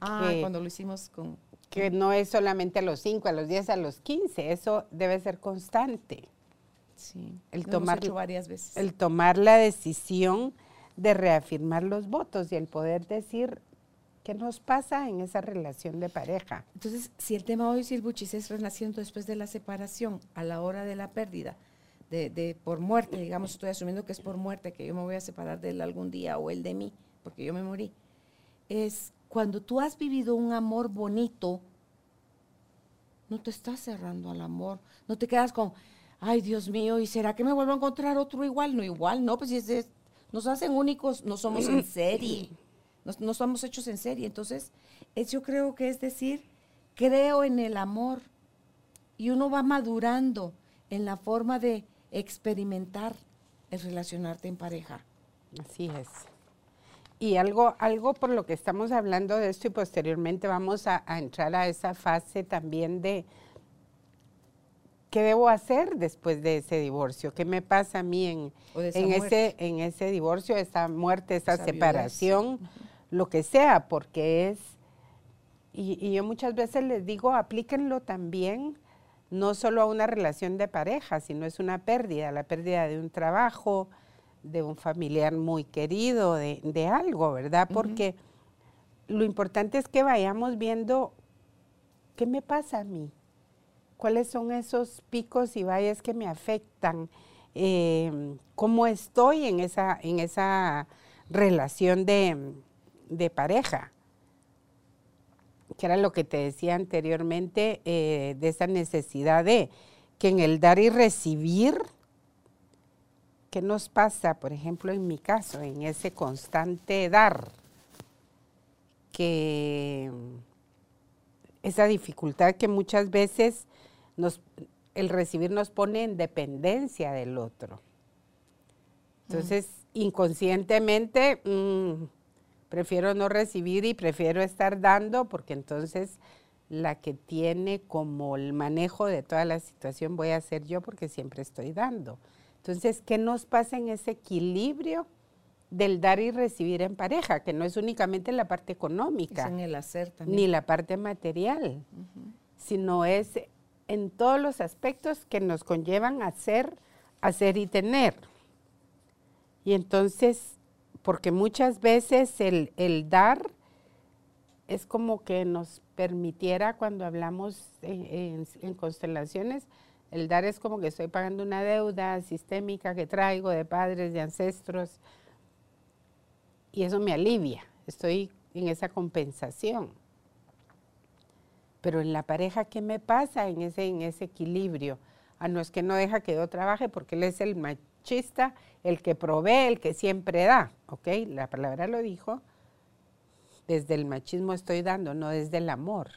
Speaker 1: Ah, cuando lo hicimos con...
Speaker 2: Que no es solamente a los 5, a los 10, a los 15, eso debe ser constante.
Speaker 1: Sí,
Speaker 2: el tomar,
Speaker 1: varias veces.
Speaker 2: El tomar la decisión de reafirmar los votos y el poder decir, ¿Qué nos pasa en esa relación de pareja?
Speaker 1: Entonces, si el tema hoy, Silbuchis, es renaciendo después de la separación, a la hora de la pérdida, de, por muerte, digamos, estoy asumiendo que es por muerte, que yo me voy a separar de él algún día o él de mí, porque yo me morí, es cuando tú has vivido un amor bonito, no te estás cerrando al amor, no te quedas con, ay Dios mío, ¿y será que me vuelvo a encontrar otro igual? No, igual, no, pues es, nos hacen únicos, no somos en serie. No, somos hechos en serie. Entonces, es, yo creo que es decir, creo en el amor y uno va madurando en la forma de experimentar el relacionarte en pareja.
Speaker 2: Así es. Y algo, algo por lo que estamos hablando de esto y posteriormente vamos a, entrar a esa fase también de qué debo hacer después de ese divorcio, qué me pasa a mí en, en ese, en ese divorcio, esa muerte, esa, separación lo que sea, porque es, y, yo muchas veces les digo, aplíquenlo también, no solo a una relación de pareja, sino es una pérdida, la pérdida de un trabajo, de un familiar muy querido, de, algo, ¿verdad? Porque lo importante es que vayamos viendo qué me pasa a mí, cuáles son esos picos y valles que me afectan, eh, cómo estoy en esa, en esa relación de, de pareja, que era lo que te decía anteriormente, eh, de esa necesidad de que en el dar y recibir, ¿qué nos pasa, por ejemplo, en mi caso, en ese constante dar? Que esa dificultad que muchas veces nos, el recibir nos pone en dependencia del otro. Entonces, inconscientemente, mm, prefiero no recibir y prefiero estar dando porque entonces la que tiene como el manejo de toda la situación voy a ser yo porque siempre estoy dando. Entonces, ¿qué nos pasa en ese equilibrio del dar y recibir en pareja? Que no es únicamente la parte económica.
Speaker 1: en el hacer también.
Speaker 2: Ni la parte material, sino es en todos los aspectos que nos conllevan a hacer, hacer y tener. Y entonces, porque muchas veces el, dar es como que nos permitiera cuando hablamos en, constelaciones, el dar es como que estoy pagando una deuda sistémica que traigo de padres, de ancestros, y eso me alivia, estoy en esa compensación. Pero en la pareja, ¿qué me pasa en ese, en ese equilibrio? Ah, no es que no deja que yo trabaje porque él es el machista el que provee, el que siempre da, ¿ok? La palabra lo dijo, desde el machismo estoy dando, no desde el amor.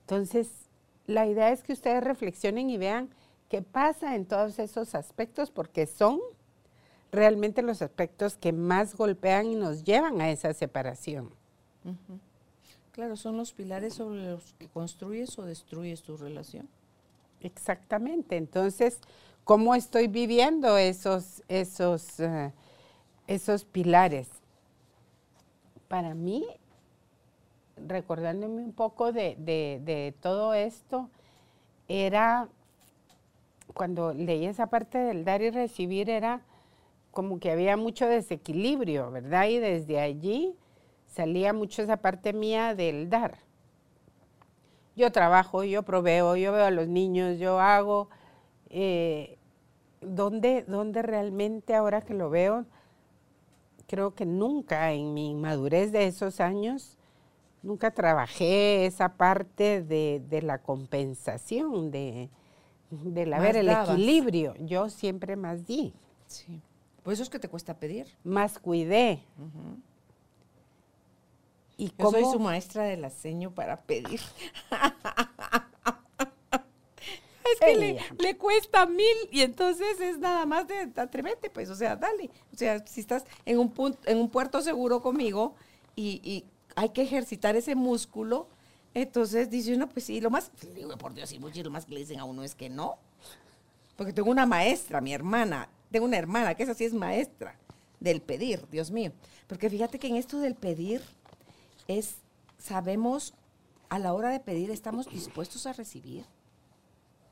Speaker 2: Entonces, la idea es que ustedes reflexionen y vean qué pasa en todos esos aspectos, porque son realmente los aspectos que más golpean y nos llevan a esa separación.
Speaker 1: Claro, son los pilares sobre los que construyes o destruyes tu relación.
Speaker 2: Exactamente. Entonces, ¿cómo estoy viviendo esos, esos, eh, esos pilares? Para mí, recordándome un poco de, de todo esto, era cuando leí esa parte del dar y recibir, era como que había mucho desequilibrio, ¿verdad? Y desde allí salía mucho esa parte mía del dar. Yo trabajo, yo proveo, yo veo a los niños, yo hago. Eh, ¿dónde, realmente ahora que lo veo, creo que nunca en mi madurez de esos años, nunca trabajé esa parte de, la compensación, de, del haber el equilibrio. Yo siempre más di.
Speaker 1: Sí. Por eso es que te cuesta pedir.
Speaker 2: Más cuidé.
Speaker 1: ¿Y Yo soy su maestra de la seño para pedir. es que le, cuesta mil y entonces es nada más de atrévete, pues, o sea, dale. O sea, si estás en un, punto, en un puerto seguro conmigo y, hay que ejercitar ese músculo, entonces dice uno, pues sí, lo más, digo, por Dios, y mucho, lo más que le dicen a uno es que no. Porque tengo una maestra, mi hermana, tengo una hermana que esa sí es maestra del pedir, Dios mío. Porque fíjate que en esto del pedir, es, sabemos, a la hora de pedir, estamos dispuestos a recibir.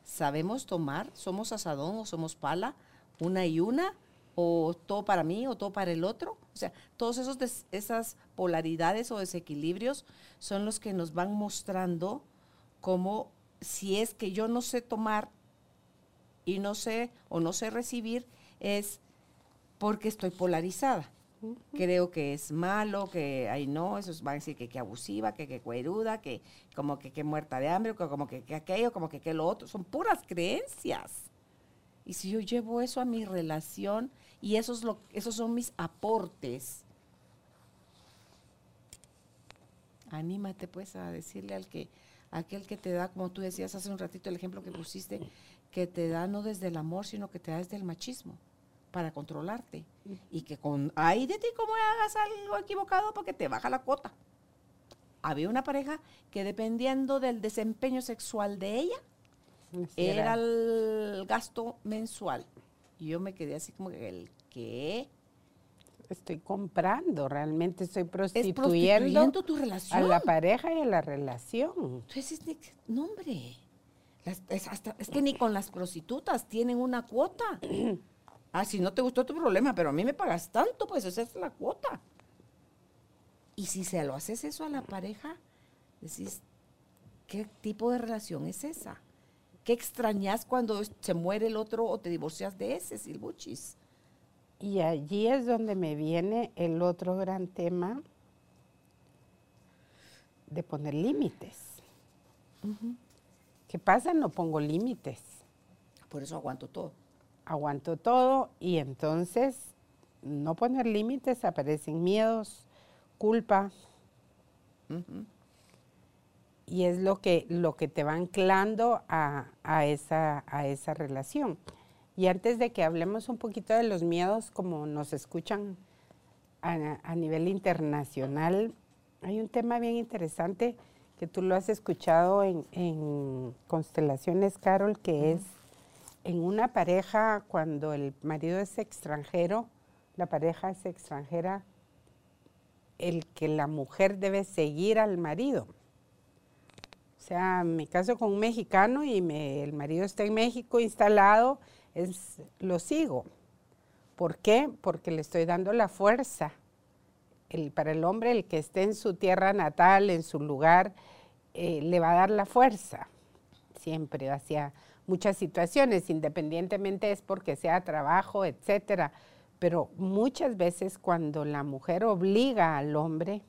Speaker 1: Sabemos tomar, somos asadón o somos pala, una y una, o todo para mí o todo para el otro. O sea, esos esas polaridades o desequilibrios son los que nos van mostrando cómo si es que yo no sé tomar y no sé o no sé recibir, es porque estoy polarizada. Creo que es malo, que ay no, esos van a decir que, que abusiva, que, que cueruda, que como que, que muerta de hambre, que como que, que aquello, como que, que lo otro. Son puras creencias. Y si yo llevo eso a mi relación y esos, lo, esos son mis aportes, anímate pues a decirle al que, aquel que te da, como tú decías hace un ratito el ejemplo que pusiste, que te da no desde el amor, sino que te da desde el machismo para controlarte. Y que con, ay de ti como hagas algo equivocado porque te baja la cuota. Había una pareja que dependiendo del desempeño sexual de ella, era el gasto mensual. Y yo me quedé así como el que
Speaker 2: estoy comprando, realmente estoy prostituyendo,
Speaker 1: tu relación.
Speaker 2: a la pareja y a la relación.
Speaker 1: Entonces, no hombre, es, es que ni con las prostitutas tienen una cuota. Ah, si no te gustó tu problema, pero a mí me pagas tanto, pues esa es la cuota. Y si se lo haces eso a la pareja, decís, ¿qué tipo de relación es esa? ¿Qué extrañas cuando se muere el otro o te divorcias de ese, Silbuchis?
Speaker 2: Y allí es donde me viene el otro gran tema de poner límites. ¿Qué pasa? No pongo límites.
Speaker 1: Por eso aguanto todo
Speaker 2: aguanto todo y entonces no poner límites, aparecen miedos, culpa. Y es lo que, lo que te va anclando a, esa, a esa relación. Y antes de que hablemos un poquito de los miedos, como nos escuchan a, nivel internacional, hay un tema bien interesante que tú lo has escuchado en, Constelaciones, Carol, que es en una pareja, cuando el marido es extranjero, la pareja es extranjera, el que la mujer debe seguir al marido. O sea, me caso con un mexicano y el marido está en México instalado, lo sigo. ¿Por qué? Porque le estoy dando la fuerza. Para el hombre, el que esté en su tierra natal, en su lugar, eh, le va a dar la fuerza siempre hacia muchas situaciones, independientemente es porque sea trabajo, etcétera. Pero muchas veces cuando la mujer obliga al hombre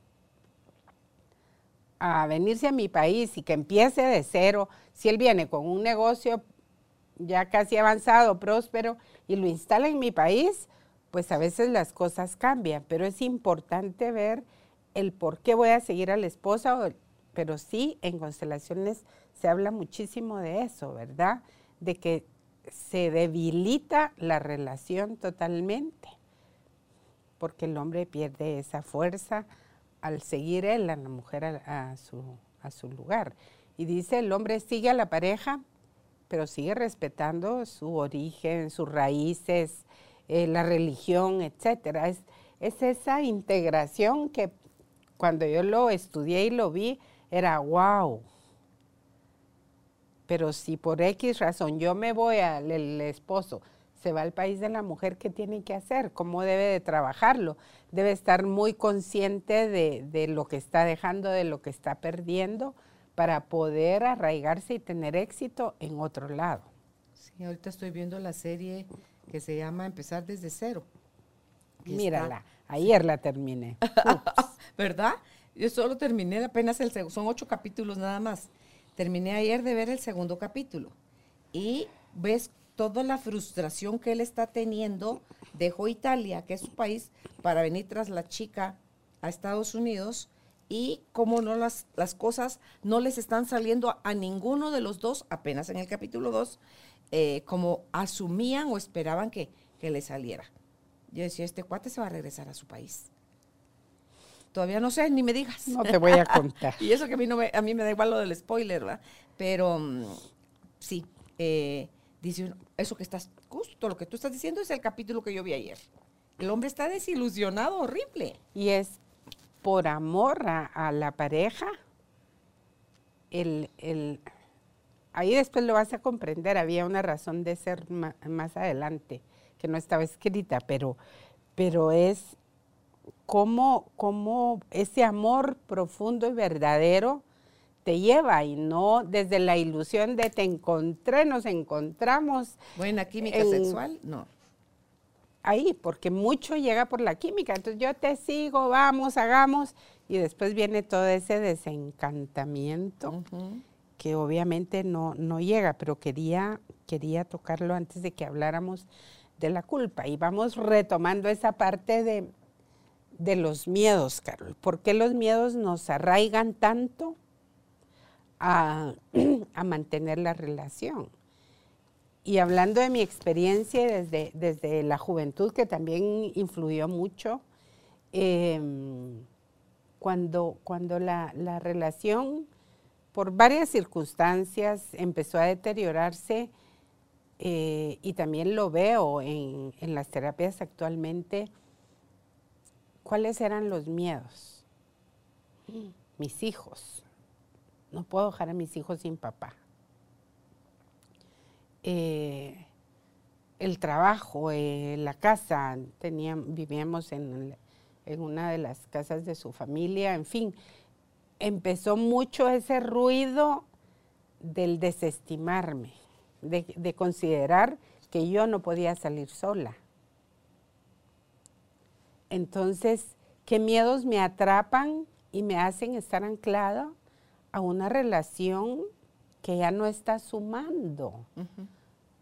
Speaker 2: a venirse a mi país y que empiece de cero, si él viene con un negocio ya casi avanzado, próspero, y lo instala en mi país, pues a veces las cosas cambian, pero es importante ver el por qué voy a seguir a la esposa, pero sí en constelaciones se habla muchísimo de eso, ¿verdad? De que se debilita la relación totalmente, porque el hombre pierde esa fuerza al seguir a la mujer a, su, a su lugar. Y dice, el hombre sigue a la pareja, pero sigue respetando su origen, sus raíces, eh, la religión, etcétera. Es, es esa integración que cuando yo lo estudié y lo vi, era wow. Pero si por X razón yo me voy al esposo, se va al país de la mujer, ¿qué tiene que hacer? ¿Cómo debe de trabajarlo? Debe estar muy consciente de, de lo que está dejando, de lo que está perdiendo, para poder arraigarse y tener éxito en otro lado.
Speaker 1: Sí, ahorita estoy viendo la serie que se llama Empezar desde cero.
Speaker 2: Mírala, ayer la terminé.
Speaker 1: ¿Verdad? Yo solo terminé apenas el segundo, son ocho capítulos nada más. Terminé ayer de ver el segundo capítulo y ves toda la frustración que él está teniendo. Dejó Italia, que es su país, para venir tras la chica a Estados Unidos y cómo no las, las cosas no les están saliendo a, ninguno de los dos, apenas en el capítulo 2, eh, como asumían o esperaban que, que le saliera. Yo decía, este cuate se va a regresar a su país. Todavía no sé, ni me digas.
Speaker 2: No te voy a contar.
Speaker 1: y eso que a mí, no me, a mí me da igual lo del spoiler, ¿verdad? Pero mm, sí, eh, dice eso que estás, justo lo que tú estás diciendo es el capítulo que yo vi ayer. El hombre está desilusionado, horrible.
Speaker 2: Y es por amor a, la pareja, el, el, ahí después lo vas a comprender, había una razón de ser más, adelante, que no estaba escrita, pero, pero es cómo, cómo ese amor profundo y verdadero te lleva y no desde la ilusión de te encontré, nos encontramos.
Speaker 1: Buena química sexual, no.
Speaker 2: Ahí, porque mucho llega por la química. Entonces yo te sigo, vamos, hagamos, y después viene todo ese desencantamiento que obviamente no, no llega, pero quería, quería tocarlo antes de que habláramos de la culpa. Y vamos retomando esa parte de, de los miedos, Carol. ¿Por qué los miedos nos arraigan tanto a, mantener la relación? Y hablando de mi experiencia desde, desde la juventud, que también influyó mucho, em, cuando, cuando la, la relación por varias circunstancias empezó a deteriorarse eh, y también lo veo en, las terapias actualmente, ¿cuáles eran los miedos? Mis hijos. No puedo dejar a mis hijos sin papá. Eh, el trabajo, eh, la casa, vivíamos en, en, una de las casas de su familia, en fin, empezó mucho ese ruido del desestimarme, de, considerar que yo no podía salir sola. Entonces, ¿qué miedos me atrapan y me hacen estar anclada a una relación que ya no está sumando?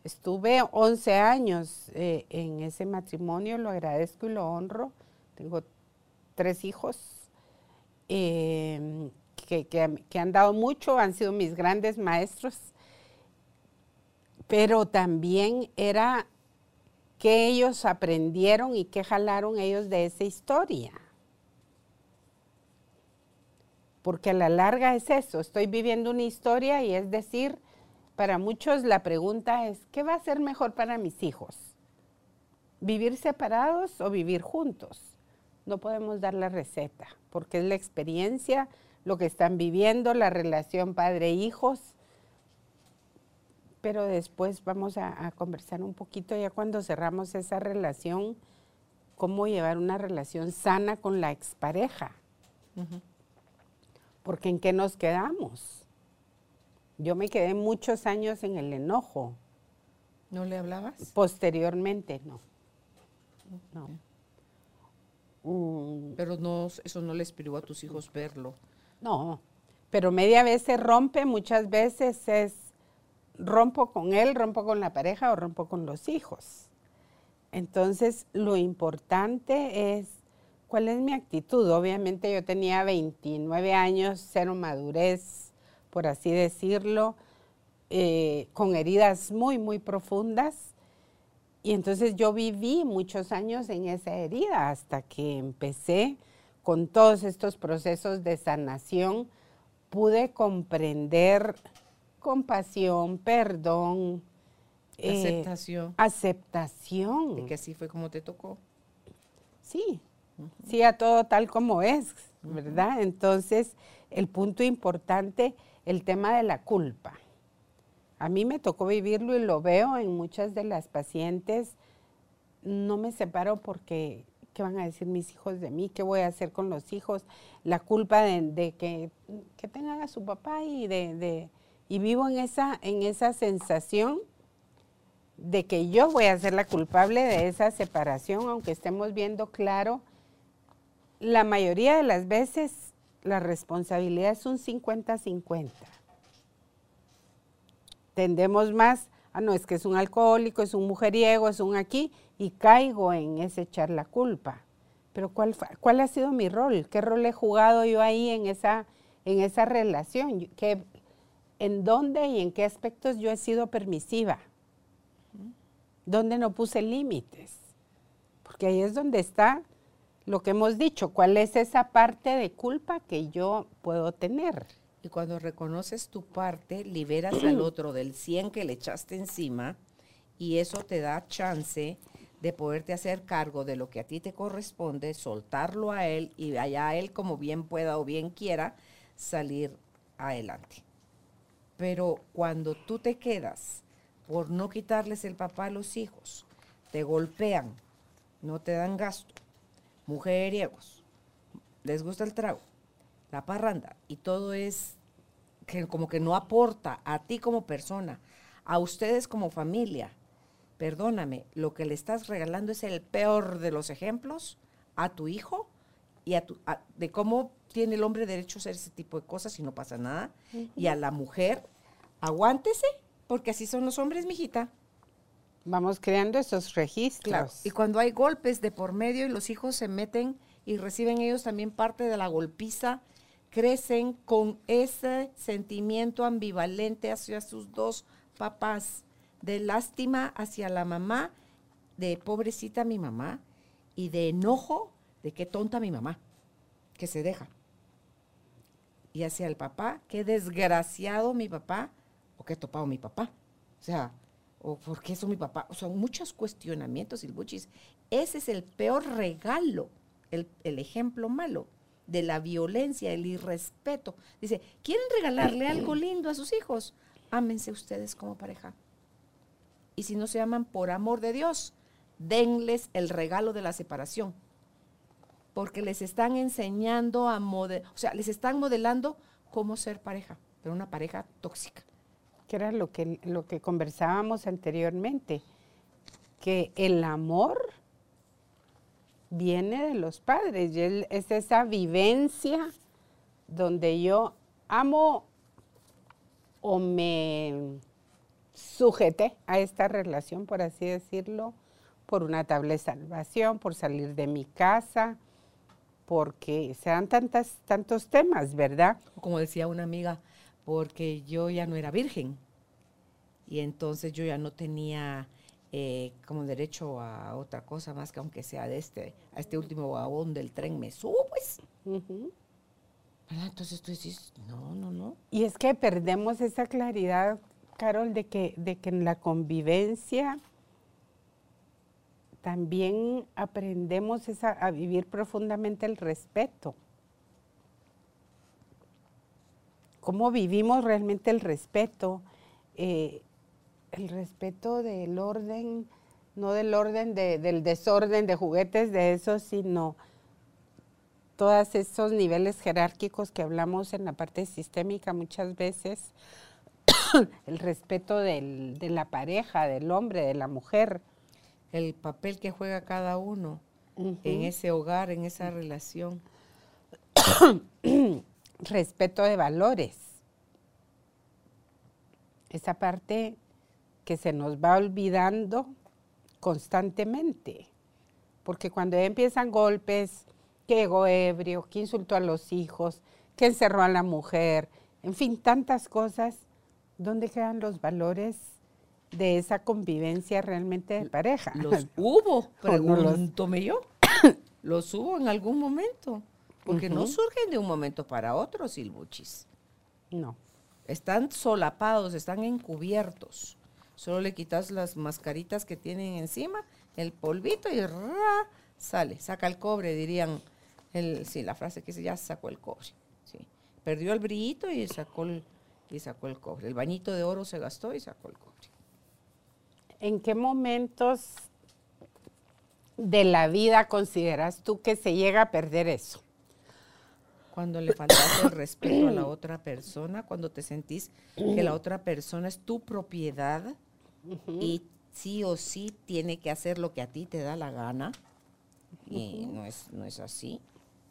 Speaker 2: Estuve 11 años eh, en ese matrimonio, lo agradezco y lo honro. Tengo tres hijos Em, que, han dado mucho, han sido mis grandes maestros, pero también era que ellos aprendieron y qué jalaron ellos de esa historia. Porque a la larga es eso, estoy viviendo una historia y es decir, para muchos la pregunta es, ¿qué va a ser mejor para mis hijos? ¿Vivir separados o vivir juntos? no podemos dar la receta, porque es la experiencia, lo que están viviendo, la relación padre-hijos. Pero después vamos a, conversar un poquito ya cuando cerramos esa relación, cómo llevar una relación sana con la expareja. Porque en qué nos quedamos. Yo me quedé muchos años en el enojo.
Speaker 1: ¿No le hablabas?
Speaker 2: Posteriormente, no. No.
Speaker 1: Pero no, eso no les privó a tus hijos verlo.
Speaker 2: No, pero media vez se rompe, muchas veces es rompo con él, rompo con la pareja o rompo con los hijos. Entonces, lo importante es ¿cuál es mi actitud? Obviamente yo tenía 29 años, cero madurez, por así decirlo, eh, con heridas muy, muy profundas. Y entonces yo viví muchos años en esa herida hasta que empecé con todos estos procesos de sanación, pude comprender compasión, perdón.
Speaker 1: eh, aceptación.
Speaker 2: aceptación.
Speaker 1: De que así fue como te tocó.
Speaker 2: Sí, sí a todo tal como es, ¿verdad? Entonces, el punto importante, el tema de la culpa. A mí me tocó vivirlo y lo veo en muchas de las pacientes. No me separo porque, ¿qué van a decir mis hijos de mí? ¿Qué voy a hacer con los hijos? La culpa de, que, que, tengan a su papá y de, de, y vivo en esa, en esa sensación de que yo voy a ser la culpable de esa separación, aunque estemos viendo claro, la mayoría de las veces la responsabilidad es un 50-50 tendemos más, ah, no, es que es un alcohólico, es un mujeriego, es un aquí, y caigo en ese echar la culpa. Pero ¿cuál, cuál ha sido mi rol? ¿Qué rol he jugado yo ahí en esa, en esa relación? ¿Qué, ¿En dónde y en qué aspectos yo he sido permisiva? ¿Dónde no puse límites? Porque ahí es donde está lo que hemos dicho, cuál es esa parte de culpa que yo puedo tener.
Speaker 1: Y cuando reconoces tu parte, liberas al otro del 100 que le echaste encima y eso te da chance de poderte hacer cargo de lo que a ti te corresponde, soltarlo a él y allá él como bien pueda o bien quiera salir adelante. Pero cuando tú te quedas por no quitarles el papá a los hijos, te golpean, no te dan gasto, mujeriegos, les gusta el trago, la parranda, y todo es que como que no aporta a ti como persona, a ustedes como familia, perdóname, lo que le estás regalando es el peor de los ejemplos a tu hijo y a tu, de cómo tiene el hombre derecho a hacer ese tipo de cosas y no pasa nada. Y a la mujer, aguántese, porque así son los hombres, mijita.
Speaker 2: Vamos creando esos registros.
Speaker 1: Y cuando hay golpes de por medio y los hijos se meten y reciben ellos también parte de la golpiza crecen con ese sentimiento ambivalente hacia sus dos papás, de lástima hacia la mamá, de pobrecita mi mamá, y de enojo de qué tonta mi mamá, que se deja. Y hacia el papá, qué desgraciado mi papá, o qué topado mi papá. O sea, o por qué eso mi papá. O sea, muchos cuestionamientos, Silbuchis. Ese es el peor regalo, el, el ejemplo malo de la violencia, el irrespeto. Dice, ¿quieren regalarle algo lindo a sus hijos? Ámense ustedes como pareja. Y si no se aman por amor de Dios, denles el regalo de la separación. Porque les están enseñando a modelar, o sea, les están modelando cómo ser pareja, pero una pareja tóxica.
Speaker 2: Que era lo que, lo que conversábamos anteriormente, que el amor viene de los padres. Y es esa vivencia donde yo amo o me sujeté a esta relación, por así decirlo, por una tabla de salvación, por salir de mi casa, porque se dan tantas, tantos temas, ¿verdad?
Speaker 1: Como decía una amiga, porque yo ya no era virgen y entonces yo ya no tenía eh, como derecho a otra cosa más que aunque sea de este, a este último vagón del tren me subo, pues. Entonces tú dices, no, no, no.
Speaker 2: Y es que perdemos esa claridad, Carol, de que, de que en la convivencia también aprendemos a vivir profundamente el respeto. ¿Cómo vivimos realmente el respeto? Eh, el respeto del orden, no del orden del desorden de juguetes, de eso, sino todos esos niveles jerárquicos que hablamos en la parte sistémica muchas veces, el respeto de la pareja, del hombre, de la mujer.
Speaker 1: El papel que juega cada uno en ese hogar, en esa relación.
Speaker 2: respeto de valores. Esa parte que se nos va olvidando constantemente. Porque cuando empiezan golpes, que llegó ebrio, que insultó a los hijos, que encerró a la mujer, en fin, tantas cosas. ¿Dónde quedan los valores de esa convivencia realmente de pareja?
Speaker 1: Los hubo, pregúntome yo. los hubo en algún momento. Porque no surgen de un momento para otro, silbuchis.
Speaker 2: No.
Speaker 1: Están solapados, están encubiertos. Solo le quitas las mascaritas que tienen encima, el polvito y sale, saca el cobre, dirían. El, sí, la frase que dice, ya sacó el cobre. Sí. Perdió el brillito y sacó el, y sacó el cobre. El bañito de oro se gastó y sacó el cobre.
Speaker 2: ¿En qué momentos de la vida consideras tú que se llega a perder eso?
Speaker 1: Cuando le faltas el respeto a la otra persona, cuando te sentís que la otra persona es tu propiedad y sí o sí tiene que hacer lo que a ti te da la gana. Y no es, no es así.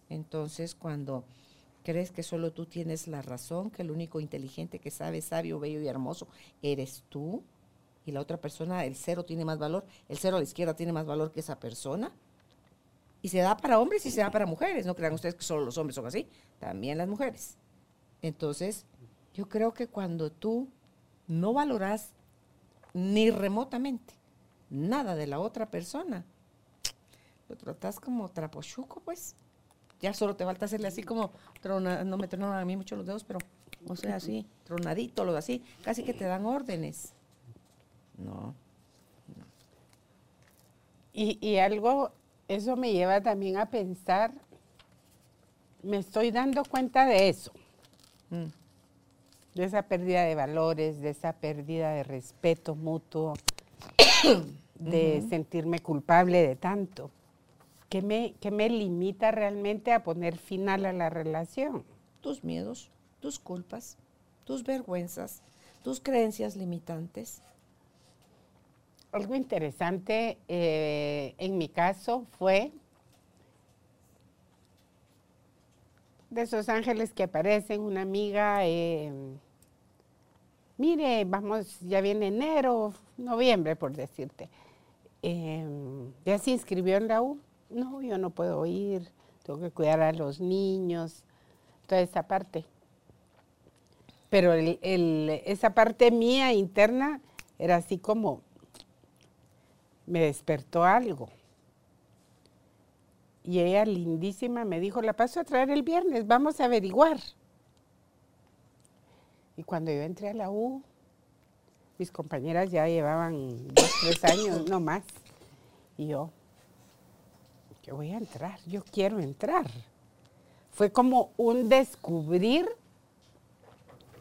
Speaker 1: Entonces, cuando crees que solo tú tienes la razón, que el único inteligente que sabe, sabio, bello y hermoso eres tú, y la otra persona, el cero tiene más valor, el cero a la izquierda tiene más valor que esa persona. Y se da para hombres y se da para mujeres. No crean ustedes que solo los hombres son así, también las mujeres. Entonces, yo creo que cuando tú no valoras ni remotamente nada de la otra persona, lo tratas como trapochuco, pues ya solo te falta hacerle así como, no me tronan a mí mucho los dedos, pero, o sea, así, tronadito, lo así, casi que te dan órdenes. No.
Speaker 2: Y, algo, eso me lleva también a pensar, me estoy dando cuenta de eso, mm. de esa pérdida de valores, de esa pérdida de respeto mutuo, de sentirme culpable de tanto. ¿Qué me, me limita realmente a poner final a la relación?
Speaker 1: Tus miedos, tus culpas, tus vergüenzas, tus creencias limitantes.
Speaker 2: Algo interesante eh, en mi caso fue de esos ángeles que aparecen, una amiga, eh, mire, vamos, ya viene enero, noviembre, por decirte. Eh, ya se inscribió en la U no, yo no puedo ir, tengo que cuidar a los niños, toda esa parte. Pero esa parte mía interna era así como, me despertó algo. Y ella lindísima me dijo, la paso a traer el viernes, vamos a averiguar. Y cuando yo entré a la U, mis compañeras ya llevaban dos, tres años, no más. Y yo, yo voy a entrar, yo quiero entrar. Fue como un descubrir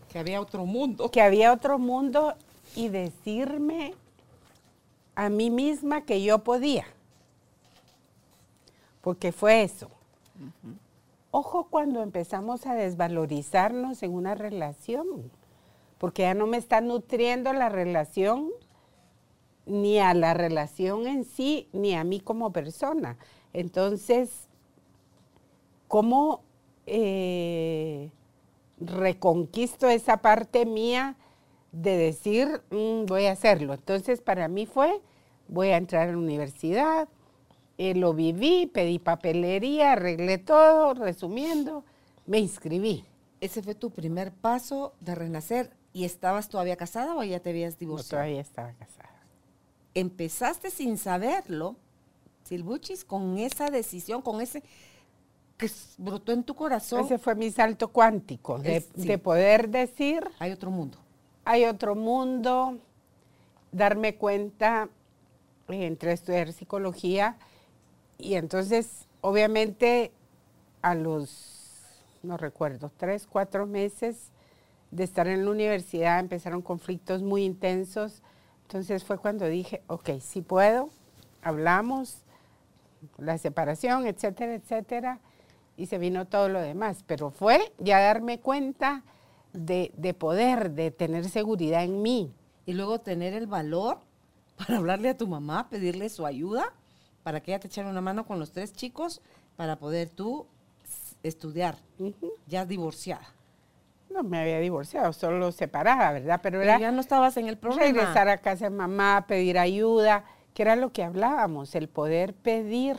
Speaker 1: que había otro mundo.
Speaker 2: Que había otro mundo y decirme a mí misma que yo podía. Porque fue eso. Ojo cuando empezamos a desvalorizarnos en una relación, porque ya no me está nutriendo la relación, ni a la relación en sí, ni a mí como persona. Entonces, ¿cómo eh, reconquisto esa parte mía de decir, mm, voy a hacerlo? Entonces, para mí fue, voy a entrar a la universidad, eh, lo viví, pedí papelería, arreglé todo, resumiendo, me inscribí.
Speaker 1: ¿Ese fue tu primer paso de renacer y estabas todavía casada o ya te habías divorciado?
Speaker 2: todavía estaba casada.
Speaker 1: Empezaste sin saberlo Silbuchis, con esa decisión, con ese que brotó en tu corazón.
Speaker 2: Ese fue mi salto cuántico, de, poder decir...
Speaker 1: Hay otro mundo.
Speaker 2: Hay otro mundo, darme cuenta, entré a estudiar psicología y entonces, obviamente, a los, no recuerdo, tres, cuatro meses de estar en la universidad empezaron conflictos muy intensos. Entonces fue cuando dije, ok, si puedo, hablamos, la separación, etcétera, etcétera, y se vino todo lo demás. Pero fue ya darme cuenta de, poder, de tener seguridad en mí.
Speaker 1: Y luego tener el valor para hablarle a tu mamá, pedirle su ayuda, para que ella te echara una mano con los tres chicos, para poder tú estudiar, ya divorciada.
Speaker 2: No me había divorciado, solo separada, ¿verdad?
Speaker 1: Pero, era ya no estabas en el problema.
Speaker 2: Regresar a casa de mamá, pedir ayuda que era lo que hablábamos, el poder pedir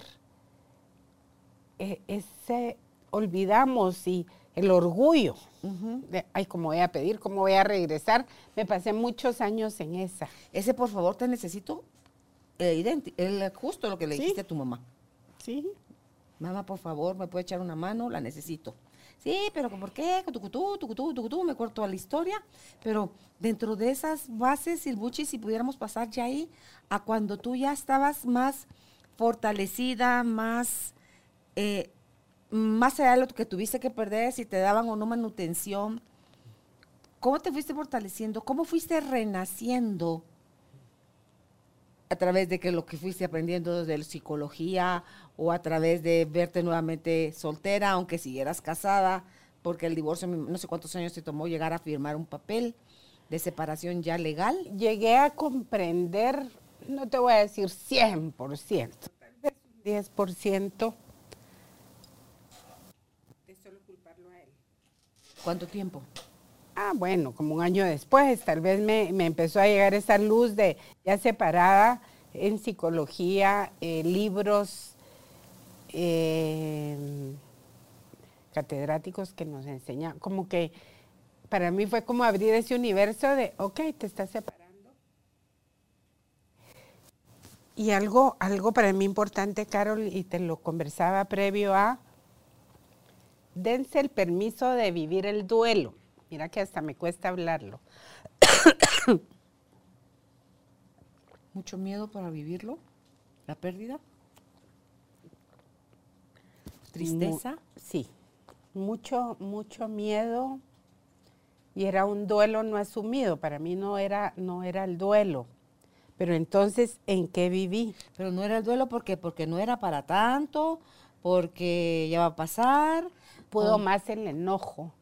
Speaker 2: e, ese olvidamos y el orgullo de, ay, ¿cómo voy a pedir? ¿Cómo voy a regresar? Me pasé muchos años en esa.
Speaker 1: Ese, por favor, te necesito, eh, el, justo lo que le dijiste a tu mamá.
Speaker 2: Sí.
Speaker 1: Mamá, por favor, ¿me puede echar una mano? La necesito. Sí, pero ¿por qué? Tucutú, tucutú, tucutú, me corto la historia. Pero dentro de esas bases, Silbuchi, si pudiéramos pasar ya ahí a cuando tú ya estabas más fortalecida, más, eh, más allá de lo que tuviste que perder, si te daban o no manutención, ¿cómo te fuiste fortaleciendo? ¿Cómo fuiste renaciendo? a través de que lo que fuiste aprendiendo de psicología o a través de verte nuevamente soltera, aunque siguieras casada, porque el divorcio no sé cuántos años te tomó llegar a firmar un papel de separación ya legal.
Speaker 2: Llegué a comprender, no te voy a decir 100%, tal vez 10%. De solo culparlo a él.
Speaker 1: ¿Cuánto tiempo?
Speaker 2: Ah, bueno, como un año después, tal vez me, empezó a llegar esa luz de ya separada en psicología, eh, libros eh, catedráticos que nos enseñan, como que para mí fue como abrir ese universo de, ok, te estás separando. Y algo, algo para mí importante, Carol, y te lo conversaba previo a, dense el permiso de vivir el duelo. Mira que hasta me cuesta hablarlo.
Speaker 1: ¿Mucho miedo para vivirlo? ¿La pérdida? ¿Tristeza?
Speaker 2: sí, mucho, mucho miedo. Y era un duelo no asumido. Para mí no era, no era el duelo. Pero entonces, ¿en qué viví?
Speaker 1: Pero no era el duelo porque, porque no era para tanto, porque ya va a pasar.
Speaker 2: Pudo más el enojo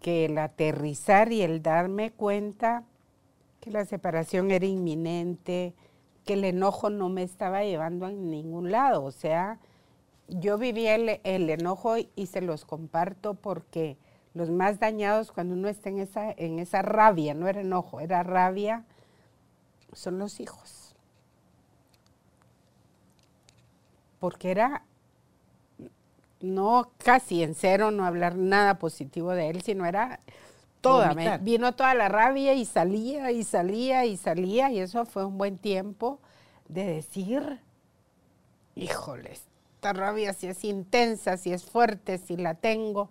Speaker 2: que el aterrizar y el darme cuenta que la separación era inminente, que el enojo no me estaba llevando a ningún lado. O sea, yo vivía el, enojo y se los comparto porque los más dañados cuando uno está en esa, en esa rabia, no era enojo, era rabia, son los hijos. Porque era no casi en cero, no hablar nada positivo de él, sino era toda, vino toda la rabia y salía y salía y salía y eso fue un buen tiempo de decir, híjole, esta rabia si es intensa, si es fuerte, si la tengo.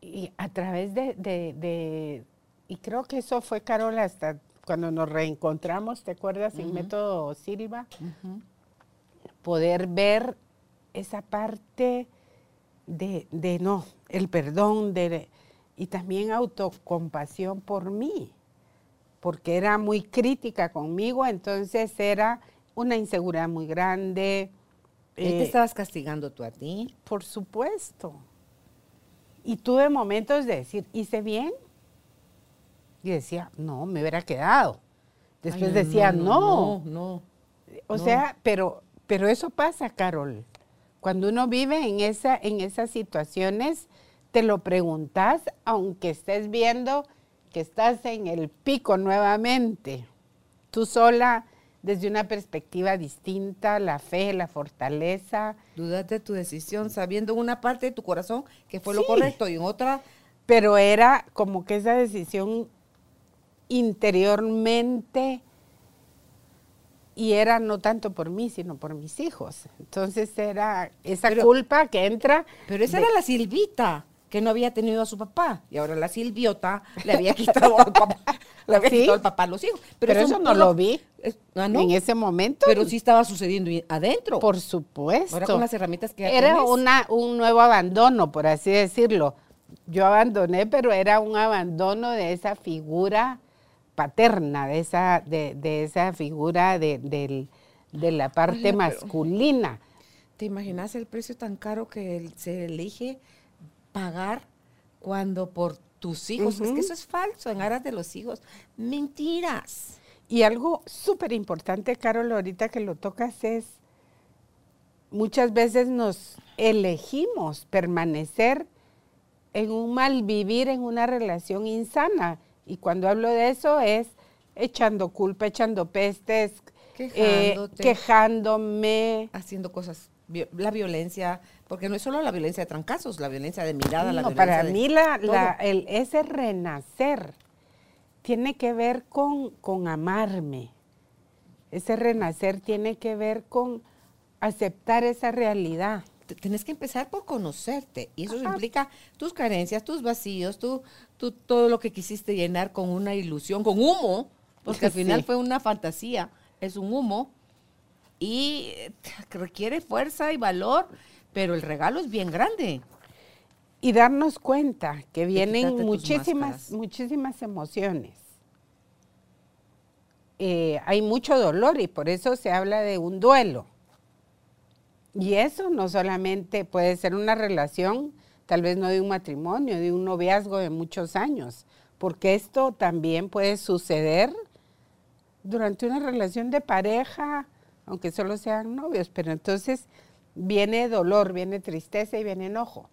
Speaker 2: Y a través de, y creo que eso fue, Carol, hasta cuando nos reencontramos, ¿te acuerdas? En método Silva, poder ver esa parte de, no, el perdón de, y también autocompasión por mí, porque era muy crítica conmigo, entonces era una inseguridad muy grande.
Speaker 1: ¿Y te eh, estabas castigando tú a ti?
Speaker 2: Por supuesto. Y tuve momentos de decir, ¿hice bien? Y decía, no, me hubiera quedado. Después decía, no. No, no. O sea, pero, pero eso pasa, Carol. Cuando uno vive en, esa, en esas situaciones, te lo preguntas aunque estés viendo que estás en el pico nuevamente. Tú sola, desde una perspectiva distinta, la fe, la fortaleza.
Speaker 1: Dudas de tu decisión, sabiendo una parte de tu corazón que fue lo correcto y en otra...
Speaker 2: Pero era como que esa decisión interiormente y era no tanto por mí, sino por mis hijos. Entonces era esa culpa que entra.
Speaker 1: Pero esa era la Silvita, que no había tenido a su papá. Y ahora la Silviota le había quitado al papá, le había quitado al papá a los hijos.
Speaker 2: Pero, eso, no lo vi ah, en ese momento.
Speaker 1: Pero sí estaba sucediendo adentro.
Speaker 2: Por supuesto.
Speaker 1: Ahora con las herramientas que
Speaker 2: Era una, un nuevo abandono, por así decirlo. Yo abandoné, pero era un abandono de esa figura paterna, de esa, de, esa figura de, la parte masculina.
Speaker 1: ¿Te imaginas el precio tan caro que se elige pagar cuando por tus hijos? Es que eso es falso, en aras de los hijos. Mentiras.
Speaker 2: Y algo súper importante, Carol, ahorita que lo tocas es, muchas veces nos elegimos permanecer en un mal vivir, en una relación insana. Y cuando hablo de eso es echando culpa, echando pestes, eh, quejándome.
Speaker 1: haciendo cosas, la violencia, porque no es solo la violencia de trancazos, la violencia de mirada, la violencia
Speaker 2: para
Speaker 1: de
Speaker 2: mí la, la- el, ese renacer tiene que ver con, con amarme. Ese renacer tiene que ver con aceptar esa realidad.
Speaker 1: T- Tienes que empezar por conocerte y eso
Speaker 2: Ajá.
Speaker 1: implica tus carencias, tus vacíos, tu, tu- todo lo que quisiste llenar con una ilusión, con humo, porque al final fue una fantasía, es un humo y eh, requiere fuerza y valor, pero el regalo es bien grande.
Speaker 2: Y darnos cuenta que vienen muchísimas, muchísimas emociones. Eh, hay mucho dolor y por eso se habla de un duelo. Y eso no solamente puede ser una relación, tal vez no de un matrimonio, de un noviazgo de muchos años, porque esto también puede suceder durante una relación de pareja, aunque solo sean novios, pero entonces viene dolor, viene tristeza y viene enojo.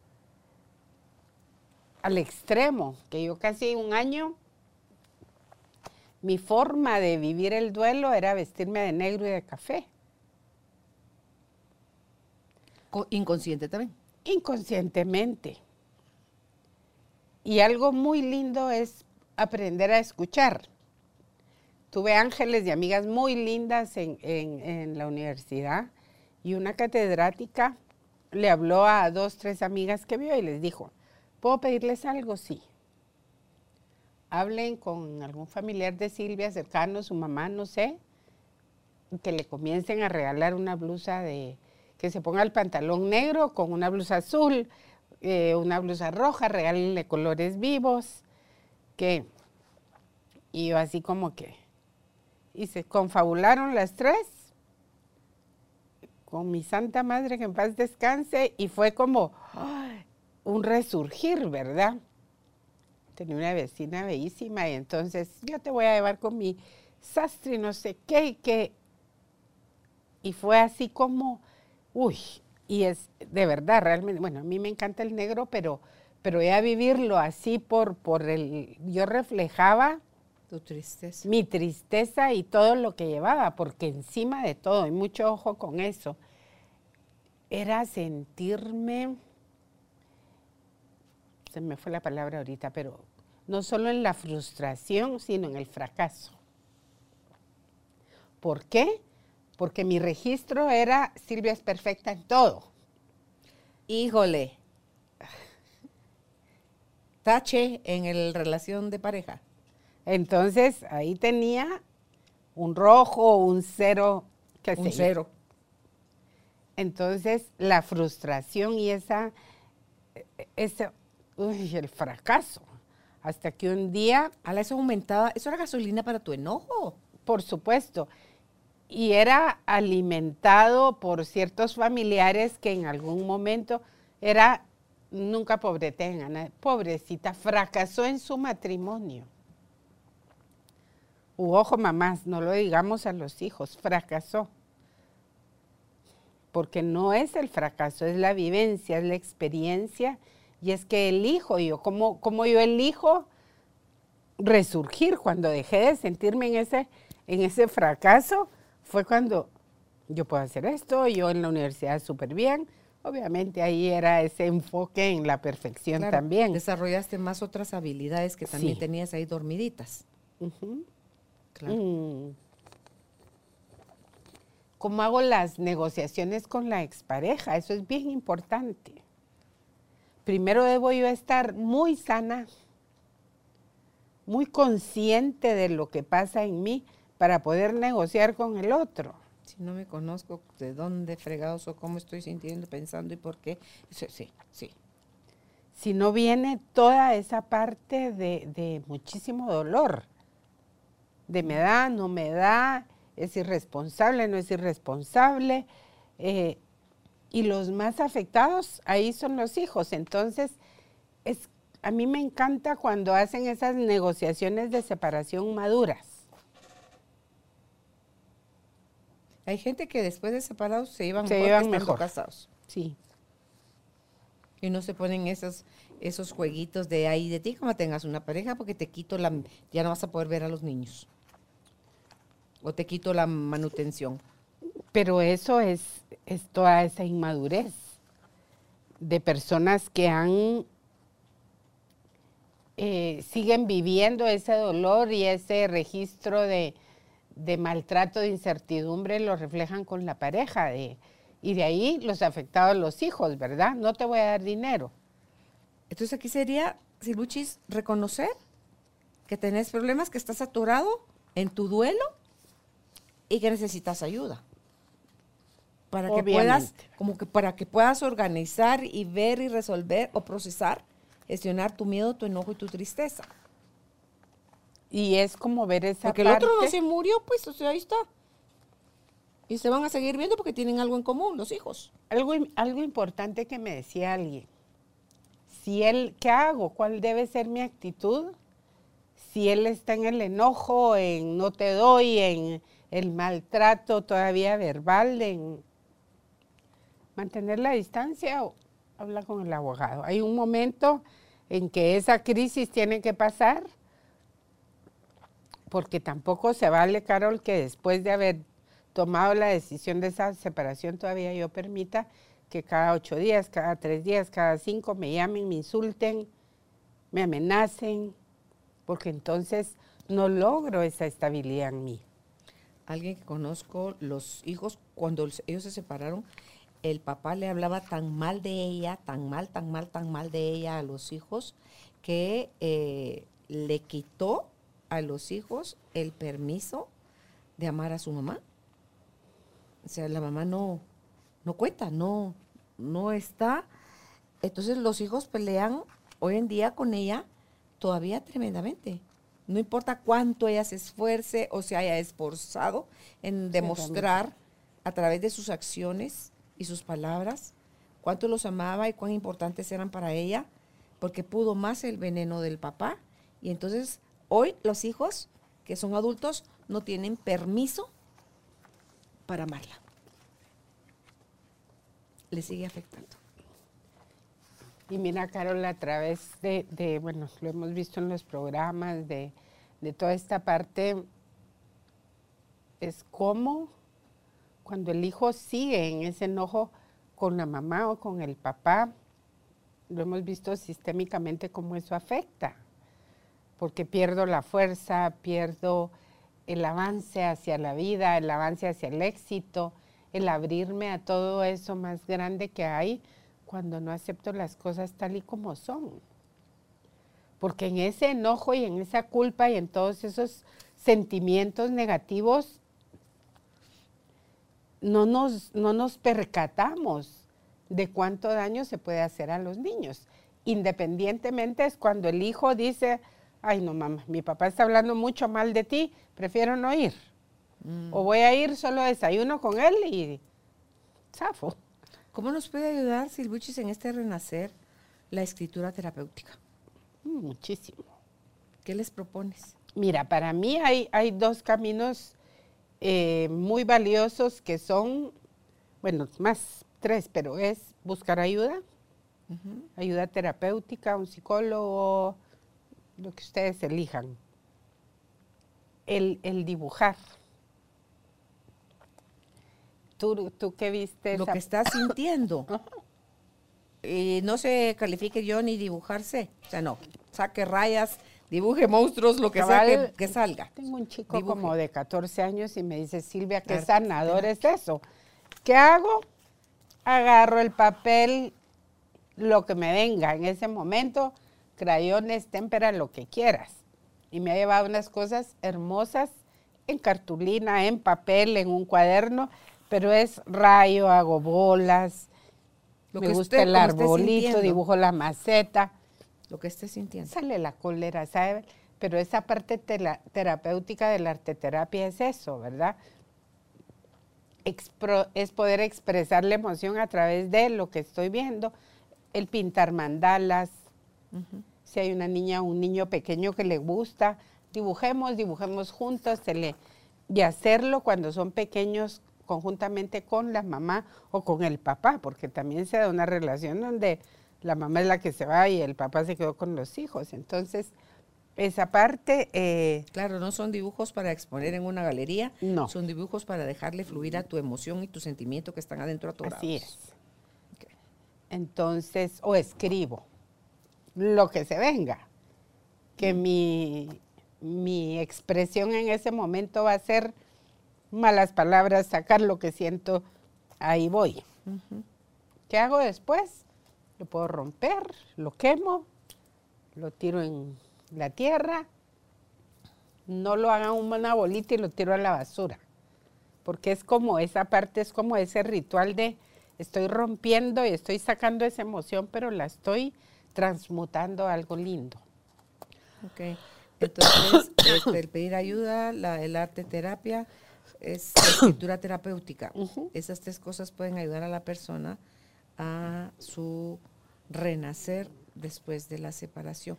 Speaker 2: Al extremo, que yo casi un año, mi forma de vivir el duelo era vestirme de negro y de café.
Speaker 1: Co- Inconsciente también.
Speaker 2: inconscientemente. Y algo muy lindo es aprender a escuchar. Tuve ángeles y amigas muy lindas en, en- en la universidad y una catedrática le habló a dos, tres amigas que vio y les dijo, ¿puedo pedirles algo? Sí. Hablen con algún familiar de Silvia cercano, su mamá, no sé, que le comiencen a regalar una blusa de, que se ponga el pantalón negro con una blusa azul, eh, una blusa roja, regálenle colores vivos, que, y yo así como que, y se confabularon las tres con mi santa madre que en paz descanse, y fue como un resurgir, ¿verdad? Tenía una vecina bellísima y entonces yo te voy a llevar con mi sastre, y no sé qué, y que y fue así como, uy, y es de verdad, realmente, bueno, a mí me encanta el negro, pero, pero ya vivirlo así por, por el, yo reflejaba
Speaker 1: Tu tristeza.
Speaker 2: mi tristeza y todo lo que llevaba, porque encima de todo, y mucho ojo con eso, era sentirme, se me fue la palabra ahorita, pero no solo en la frustración, sino en el fracaso. ¿Por qué? Porque mi registro era Silvia es perfecta en todo.
Speaker 1: Híjole. Tache en el relación de pareja.
Speaker 2: Entonces ahí tenía un rojo, un cero, qué
Speaker 1: Un cero.
Speaker 2: Entonces, la frustración y esa, ese, uy, el fracaso. Hasta que un día,
Speaker 1: Ala, eso aumentaba, eso era gasolina para tu enojo.
Speaker 2: por supuesto, y era alimentado por ciertos familiares que en algún momento era, nunca nadie, pobrecita, fracasó en su matrimonio. Ojo, mamás, no lo digamos a los hijos, fracasó. Porque no es el fracaso, es la vivencia, es la experiencia. Y es que elijo yo, como, como yo elijo resurgir cuando dejé de sentirme en ese, en ese fracaso, fue cuando yo puedo hacer esto, yo en la universidad súper bien. Obviamente ahí era ese enfoque en la perfección
Speaker 1: Claro,
Speaker 2: también.
Speaker 1: Desarrollaste más otras habilidades que también
Speaker 2: Sí.
Speaker 1: tenías ahí dormiditas. Claro.
Speaker 2: Mm. ¿Cómo hago las negociaciones con la expareja? Eso es bien importante. Primero debo yo estar muy sana, muy consciente de lo que pasa en mí para poder negociar con el otro.
Speaker 1: Si no me conozco de dónde fregados o cómo estoy sintiendo, pensando y por qué. Sí, sí, sí.
Speaker 2: Si no viene toda esa parte de, de muchísimo dolor, de me da, no me da, es irresponsable, no es irresponsable. eh, y los más afectados ahí son los hijos. Entonces, es, a mí me encanta cuando hacen esas negociaciones de separación maduras.
Speaker 1: Hay gente que después de separados se llevan
Speaker 2: Se
Speaker 1: mejor que
Speaker 2: mejor.
Speaker 1: casados.
Speaker 2: Sí.
Speaker 1: Y no se ponen esos, esos jueguitos de ahí de ti como tengas una pareja porque te quito la... Ya no vas a poder ver a los niños. o te quito la manutención.
Speaker 2: Pero eso es, es toda esa inmadurez de personas que han eh, siguen viviendo ese dolor y ese registro de, maltrato, de incertidumbre, lo reflejan con la pareja. De, y de ahí los afectados los hijos, ¿verdad? No te voy a dar dinero.
Speaker 1: Entonces aquí sería, Silbuchis, reconocer que tenés problemas, que estás atorado en tu duelo y que necesitas ayuda. Para que puedas, como que para que puedas organizar y ver y resolver o procesar gestionar tu miedo, tu enojo y tu tristeza.
Speaker 2: Y es como ver esa
Speaker 1: Porque el otro no se murió, pues, o sea, ahí está. Y se van a seguir viendo porque tienen algo en común, los hijos.
Speaker 2: Algo, algo importante que me decía alguien. Si él, ¿qué hago? ¿Cuál debe ser mi actitud? Si él está en el enojo, en no te doy, en el maltrato todavía verbal, en mantener la distancia o habla con el abogado. Hay un momento en que esa crisis tiene que pasar, porque tampoco se vale, Carol, que después de haber tomado la decisión de esa separación todavía yo permita que cada ocho días, cada tres días, cada cinco me llamen, me insulten, me amenacen, porque entonces no logro esa estabilidad en mí.
Speaker 1: Alguien que conozco, los hijos, cuando ellos se separaron, el papá le hablaba tan mal de ella, tan mal, tan mal, tan mal de ella a los hijos, que eh, le quitó a los hijos el permiso de amar a su mamá. O sea, la mamá no, no cuenta, no, no está. Entonces los hijos pelean hoy en día con ella todavía tremendamente. No importa cuánto ella se esfuerce o se haya esforzado en demostrar a través de sus acciones y sus palabras, cuánto los amaba y cuán importantes eran para ella, porque pudo más el veneno del papá. Y entonces hoy los hijos, que son adultos, no tienen permiso para amarla. Le sigue afectando.
Speaker 2: Y mira, Carol, a través de, bueno, lo hemos visto en los programas, de, de toda esta parte, es como cuando el hijo sigue en ese enojo con la mamá o con el papá, lo hemos visto sistémicamente cómo eso afecta, porque pierdo la fuerza, pierdo el avance hacia la vida, el avance hacia el éxito, el abrirme a todo eso más grande que hay cuando no acepto las cosas tal y como son. Porque en ese enojo y en esa culpa y en todos esos sentimientos negativos no nos, no nos percatamos de cuánto daño se puede hacer a los niños. Independientemente es cuando el hijo dice, ay no mamá, mi papá está hablando mucho mal de ti, prefiero no ir. Mm. O voy a ir solo a desayuno con él y zafo.
Speaker 1: ¿Cómo nos puede ayudar, Silbuchis, en este renacer la escritura terapéutica?
Speaker 2: Mm, muchísimo.
Speaker 1: ¿Qué les propones?
Speaker 2: Mira, para mí hay, hay dos caminos eh, muy valiosos que son, bueno, más tres, pero es buscar ayuda, ayuda terapéutica, un psicólogo, lo que ustedes elijan. El, dibujar. ¿Tú, ¿Tú qué viste?
Speaker 1: Lo que estás sintiendo. y no se califique yo ni dibujarse. O sea, no. Saque rayas, dibuje monstruos, lo que sea que, salga.
Speaker 2: Tengo un chico como de 14 años y me dice, Silvia, qué sanador es eso. ¿Qué hago? Agarro el papel, lo que me venga en ese momento, crayones, témpera, lo que quieras. Y me ha llevado unas cosas hermosas en cartulina, en papel, en un cuaderno, pero es rayo, hago bolas, lo me gusta el arbolito, dibujo la maceta
Speaker 1: lo que esté sintiendo.
Speaker 2: Sale la cólera, ¿sabes? Pero esa parte terapéutica de la arteterapia es eso, ¿verdad? es poder expresar la emoción a través de lo que estoy viendo, el pintar mandalas, si hay una niña o un niño pequeño que le gusta, dibujemos, dibujemos juntos, y hacerlo cuando son pequeños conjuntamente con la mamá o con el papá, porque también se da una relación donde la mamá es la que se va y el papá se quedó con los hijos. Entonces, esa parte. eh,
Speaker 1: Claro, no son dibujos para exponer en una galería,
Speaker 2: No.
Speaker 1: son dibujos para dejarle fluir a tu emoción y tu sentimiento que están adentro atorados.
Speaker 2: así es. Entonces, o escribo lo que se venga. Que mi, mi expresión en ese momento va a ser malas palabras, sacar lo que siento, ahí voy. ¿Qué hago después? Lo puedo romper, lo quemo, lo tiro en la tierra, no lo hagan una bolita y lo tiro a la basura. Porque es como esa parte, es como ese ritual de estoy rompiendo y estoy sacando esa emoción, pero la estoy transmutando algo lindo.
Speaker 1: Ok. Entonces, este, el pedir ayuda, la, el arte terapia, es la escritura terapéutica. Esas tres cosas pueden ayudar a la persona a su renacer después de la separación.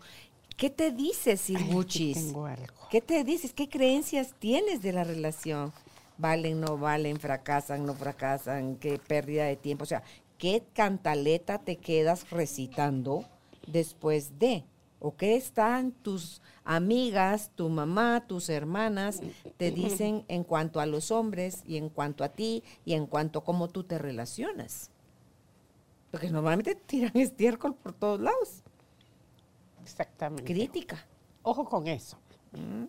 Speaker 1: ¿Qué te dices, Sirbuchis?
Speaker 2: tengo algo.
Speaker 1: ¿Qué te dices? ¿Qué creencias tienes de la relación? ¿Valen, no valen, fracasan, no fracasan? ¿Qué pérdida de tiempo? O sea, ¿qué cantaleta te quedas recitando después de? ¿O qué están tus amigas, tu mamá, tus hermanas te dicen en cuanto a los hombres y en cuanto a ti y en cuanto a cómo tú te relacionas? Porque normalmente tiran estiércol por todos lados.
Speaker 2: Exactamente.
Speaker 1: Crítica.
Speaker 2: Ojo con eso.
Speaker 1: Mm.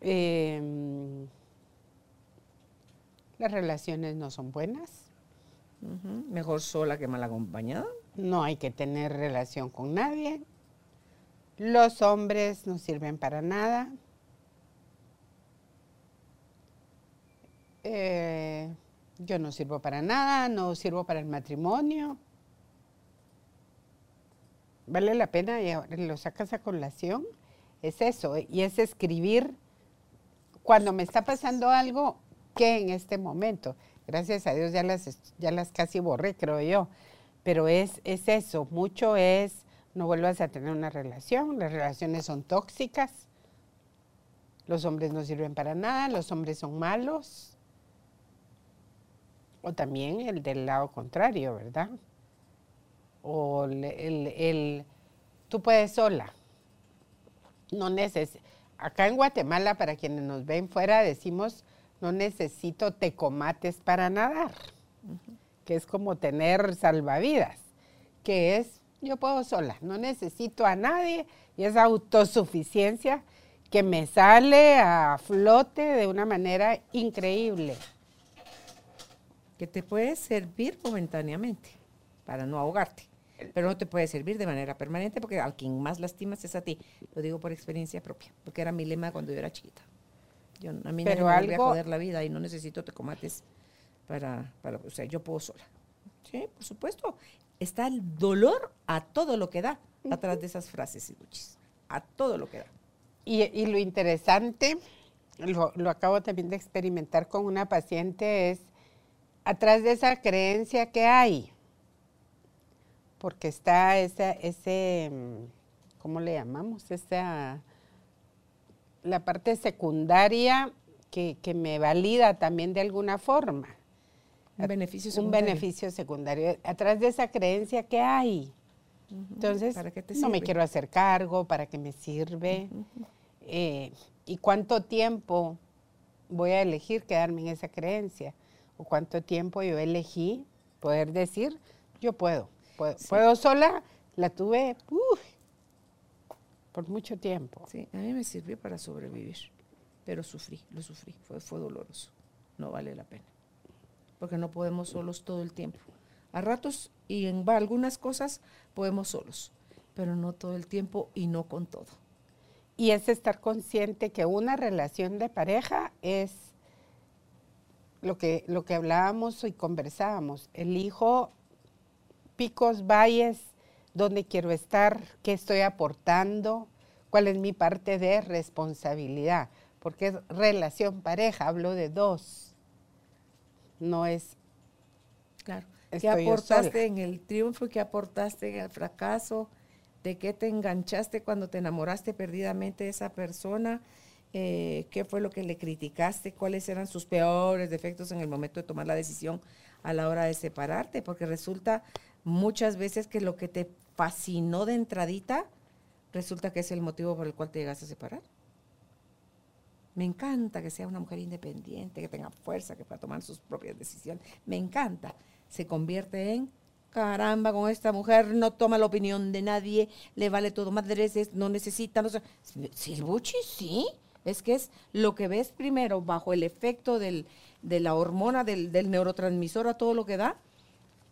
Speaker 2: Eh, las relaciones no son buenas.
Speaker 1: Mejor sola que mal acompañada.
Speaker 2: No hay que tener relación con nadie. Los hombres no sirven para nada. Eh, yo no sirvo para nada, no sirvo para el matrimonio. Vale la pena y lo sacas a colación. Es eso, y es escribir cuando me está pasando algo que en este momento. Gracias a Dios ya las, ya las casi borré, creo yo. Pero es, es eso, mucho es, no vuelvas a tener una relación, las relaciones son tóxicas, los hombres no sirven para nada, los hombres son malos. O también el del lado contrario, ¿verdad? O el, el- tú puedes sola. No neces Acá en Guatemala, para quienes nos ven fuera, decimos, no necesito tecomates para nadar, que es como tener salvavidas, que es, yo puedo sola, no necesito a nadie y es autosuficiencia que me sale a flote de una manera increíble.
Speaker 1: que te puede servir momentáneamente para no ahogarte, pero no te puede servir de manera permanente porque al quien más lastimas es a ti. Lo digo por experiencia propia, porque era mi lema cuando yo era chiquita. Yo, a mí
Speaker 2: Pero
Speaker 1: no me
Speaker 2: algo-
Speaker 1: a joder la vida y no necesito tecomates para, para, o sea, yo puedo sola. Sí, por supuesto. Está el dolor a todo lo que da atrás de esas frases, Ibuchis. A todo lo que da.
Speaker 2: Y, y lo interesante, lo, lo acabo también de experimentar con una paciente, es atrás de esa creencia que hay, porque está esa, ese, ¿cómo le llamamos? Esa, la parte secundaria que, que me valida también de alguna forma.
Speaker 1: Un beneficio
Speaker 2: Un
Speaker 1: secundario.
Speaker 2: beneficio secundario. Atrás de esa creencia que hay. Entonces,
Speaker 1: ¿Para qué te
Speaker 2: no me quiero hacer cargo, ¿para qué me sirve? Eh, ¿Y cuánto tiempo voy a elegir quedarme en esa creencia? ¿O cuánto tiempo yo elegí poder decir, yo puedo? Puedo, puedo sola, la tuve por mucho tiempo.
Speaker 1: Sí, a mí me sirvió para sobrevivir, pero sufrí, lo sufrí, fue, fue doloroso, no vale la pena, porque no podemos solos todo el tiempo. A ratos y en algunas cosas podemos solos, pero no todo el tiempo y no con todo.
Speaker 2: Y es estar consciente que una relación de pareja es lo que, lo que hablábamos y conversábamos. Elijo picos, valles, dónde quiero estar, qué estoy aportando, cuál es mi parte de responsabilidad. Porque es relación pareja, hablo de dos. No es
Speaker 1: Claro. ¿Qué aportaste en el triunfo? ¿Qué aportaste en el fracaso? ¿De qué te enganchaste cuando te enamoraste perdidamente de esa persona? Eh, ¿Qué fue lo que le criticaste? ¿Cuáles eran sus peores defectos en el momento de tomar la decisión a la hora de separarte? Porque resulta muchas veces que lo que te fascinó de entradita resulta que es el motivo por el cual te llegas a separar. Me encanta que sea una mujer independiente, que tenga fuerza, que pueda tomar sus propias decisiones. Me encanta. Se convierte en, caramba, con esta mujer no toma la opinión de nadie, le vale todo madres, no necesita. No sé. Sí, el buchi, sí. Es que es lo que ves primero bajo el efecto del, de la hormona, del, del neurotransmisor a todo lo que da,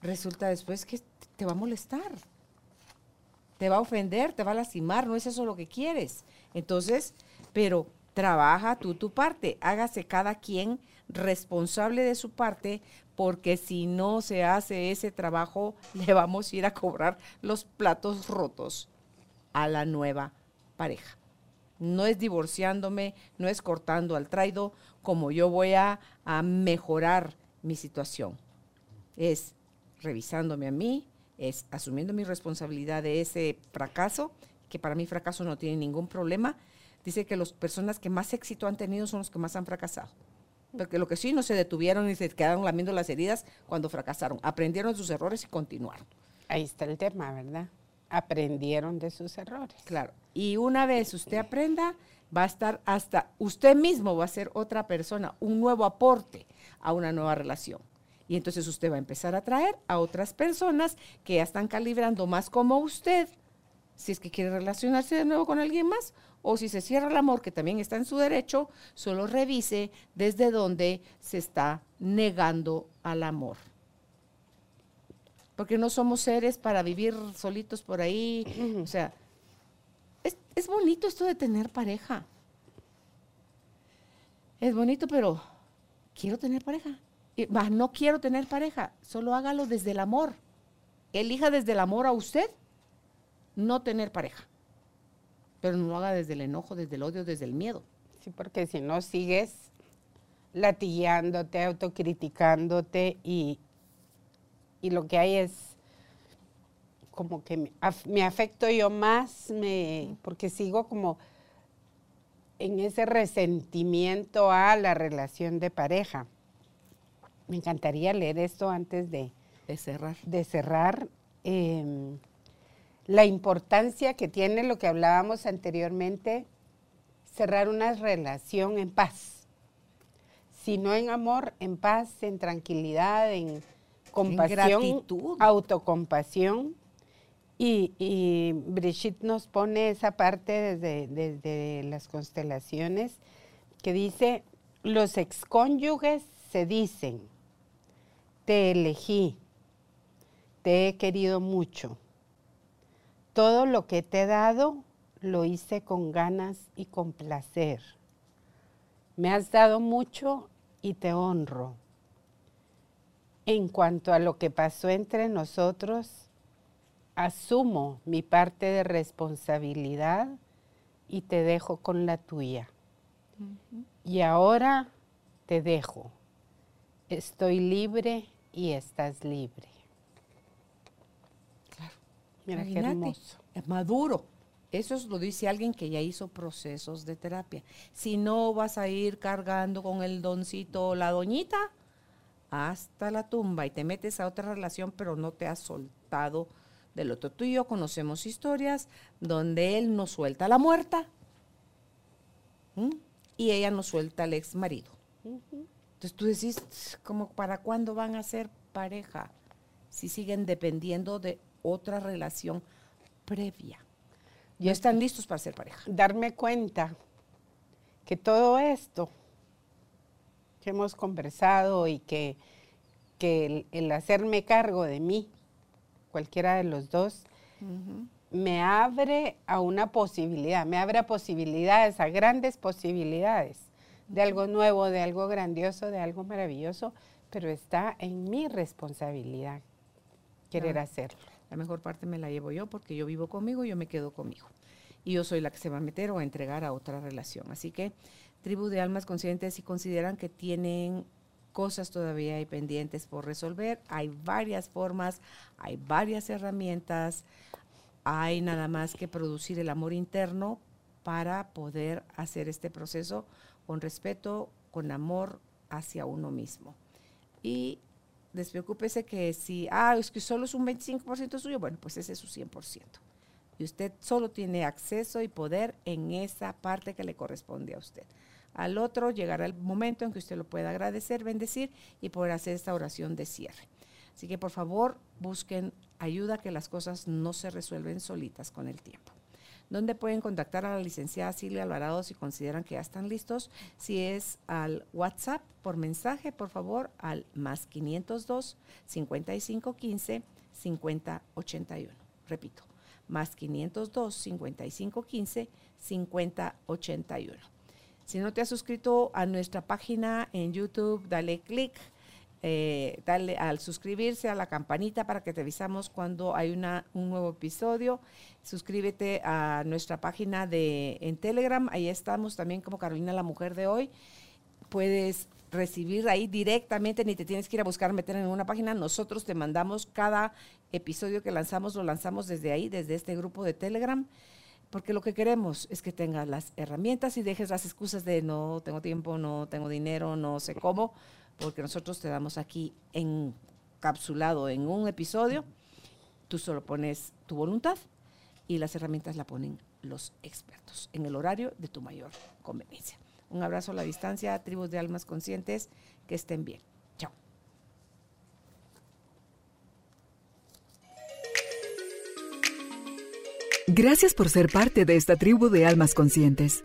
Speaker 1: resulta después que te va a molestar, te va a ofender, te va a lastimar, no es eso lo que quieres. Entonces, pero trabaja tú tu parte, hágase cada quien responsable de su parte, porque si no se hace ese trabajo, le vamos a ir a cobrar los platos rotos a la nueva pareja. No es divorciándome, no es cortando al traido, como yo voy a, a mejorar mi situación. Es revisándome a mí, es asumiendo mi responsabilidad de ese fracaso, que para mí fracaso no tiene ningún problema. Dice que las personas que más éxito han tenido son los que más han fracasado. Porque lo que sí no se detuvieron y se quedaron lamiendo las heridas cuando fracasaron. Aprendieron sus errores y continuaron.
Speaker 2: Ahí está el tema, ¿verdad? Aprendieron de sus errores.
Speaker 1: Claro. Y una vez usted aprenda, va a estar hasta usted mismo va a ser otra persona, un nuevo aporte a una nueva relación. Y entonces usted va a empezar a atraer a otras personas que ya están calibrando más como usted, si es que quiere relacionarse de nuevo con alguien más, o si se cierra el amor, que también está en su derecho, solo revise desde dónde se está negando al amor. Porque no somos seres para vivir solitos por ahí. O sea, es, es bonito esto de tener pareja. Es bonito, pero quiero tener pareja no quiero tener pareja, solo hágalo desde el amor. Elija desde el amor a usted no tener pareja. Pero no lo haga desde el enojo, desde el odio, desde el miedo.
Speaker 2: Sí, porque si no sigues latillándote, autocriticándote y, y lo que hay es como que me, me, afecto yo más, me, porque sigo como en ese resentimiento a la relación de pareja me encantaría leer esto antes de,
Speaker 1: cerrar.
Speaker 2: De cerrar. Em, la importancia que tiene lo que hablábamos anteriormente, cerrar una relación en paz. Si no en amor, en paz, en tranquilidad, en compasión, autocompasión. Y, y, Brigitte nos pone esa parte desde, desde las constelaciones que dice, los excónyuges se dicen, te elegí, te he querido mucho. Todo lo que te he dado lo hice con ganas y con placer. Me has dado mucho y te honro. En cuanto a lo que pasó entre nosotros, asumo mi parte de responsabilidad y te dejo con la tuya. Y ahora te dejo. Estoy libre y estás libre.
Speaker 1: Qué hermoso. Es maduro. Eso lo dice alguien que ya hizo procesos de terapia. Si no vas a ir cargando con el doncito o la doñita hasta la tumba y te metes a otra relación, pero no te has soltado del otro. Tú y yo conocemos historias donde él no suelta a la muerta y ella no suelta al ex marido. Entonces tú decís, como para cuándo van a ser pareja si siguen dependiendo de otra relación previa? Ya están listos para ser pareja.
Speaker 2: Darme cuenta que todo esto que hemos conversado y que, el, hacerme cargo de mí, cualquiera de los dos, me abre a una posibilidad, me abre a posibilidades, a grandes posibilidades de algo nuevo, de algo grandioso, de algo maravilloso, pero está en mi responsabilidad querer hacerlo.
Speaker 1: La mejor parte me la llevo yo porque yo vivo conmigo, yo me quedo conmigo. Y yo soy la que se va a meter o a entregar a otra relación. Así que, tribu de almas conscientes, si consideran que tienen cosas todavía pendientes por resolver, hay varias formas, hay varias herramientas, hay nada más que producir el amor interno para poder hacer este proceso con respeto, con amor hacia uno mismo. Y despreocúpese que si, ah, es que solo es un 25% suyo, bueno, pues ese es su 100%. y usted solo tiene acceso y poder en esa parte que le corresponde a usted. Al otro llegará el momento en que usted lo pueda agradecer, bendecir y poder hacer esta oración de cierre. Así que por favor busquen ayuda que las cosas no se resuelven solitas con el tiempo. ¿Dónde pueden contactar a la licenciada Silvia Alvarado si consideran que ya están listos? Si es al WhatsApp por mensaje, por favor, al más 502 5515 5081. Repito, más 502 5515 5081. Si no te has suscrito a nuestra página en YouTube, dale clic eh, dale al suscribirse a la campanita para que te avisamos cuando hay una, un nuevo episodio. Suscríbete a nuestra página de en Telegram, ahí estamos también como Carolina la Mujer de hoy. Puedes recibir ahí directamente, ni te tienes que ir a buscar meter en una página. Nosotros te mandamos cada episodio que lanzamos, lo lanzamos desde ahí, desde este grupo de Telegram porque lo que queremos es que tengas las herramientas y dejes las excusas de no tengo tiempo, no tengo dinero, no sé cómo, porque nosotros te damos aquí encapsulado en un episodio, tú solo pones tu voluntad y las herramientas la ponen los expertos en el horario de tu mayor conveniencia. Un abrazo a la distancia, tribus de almas conscientes, que estén bien. Chao.
Speaker 3: Gracias por ser parte de esta tribu de almas conscientes.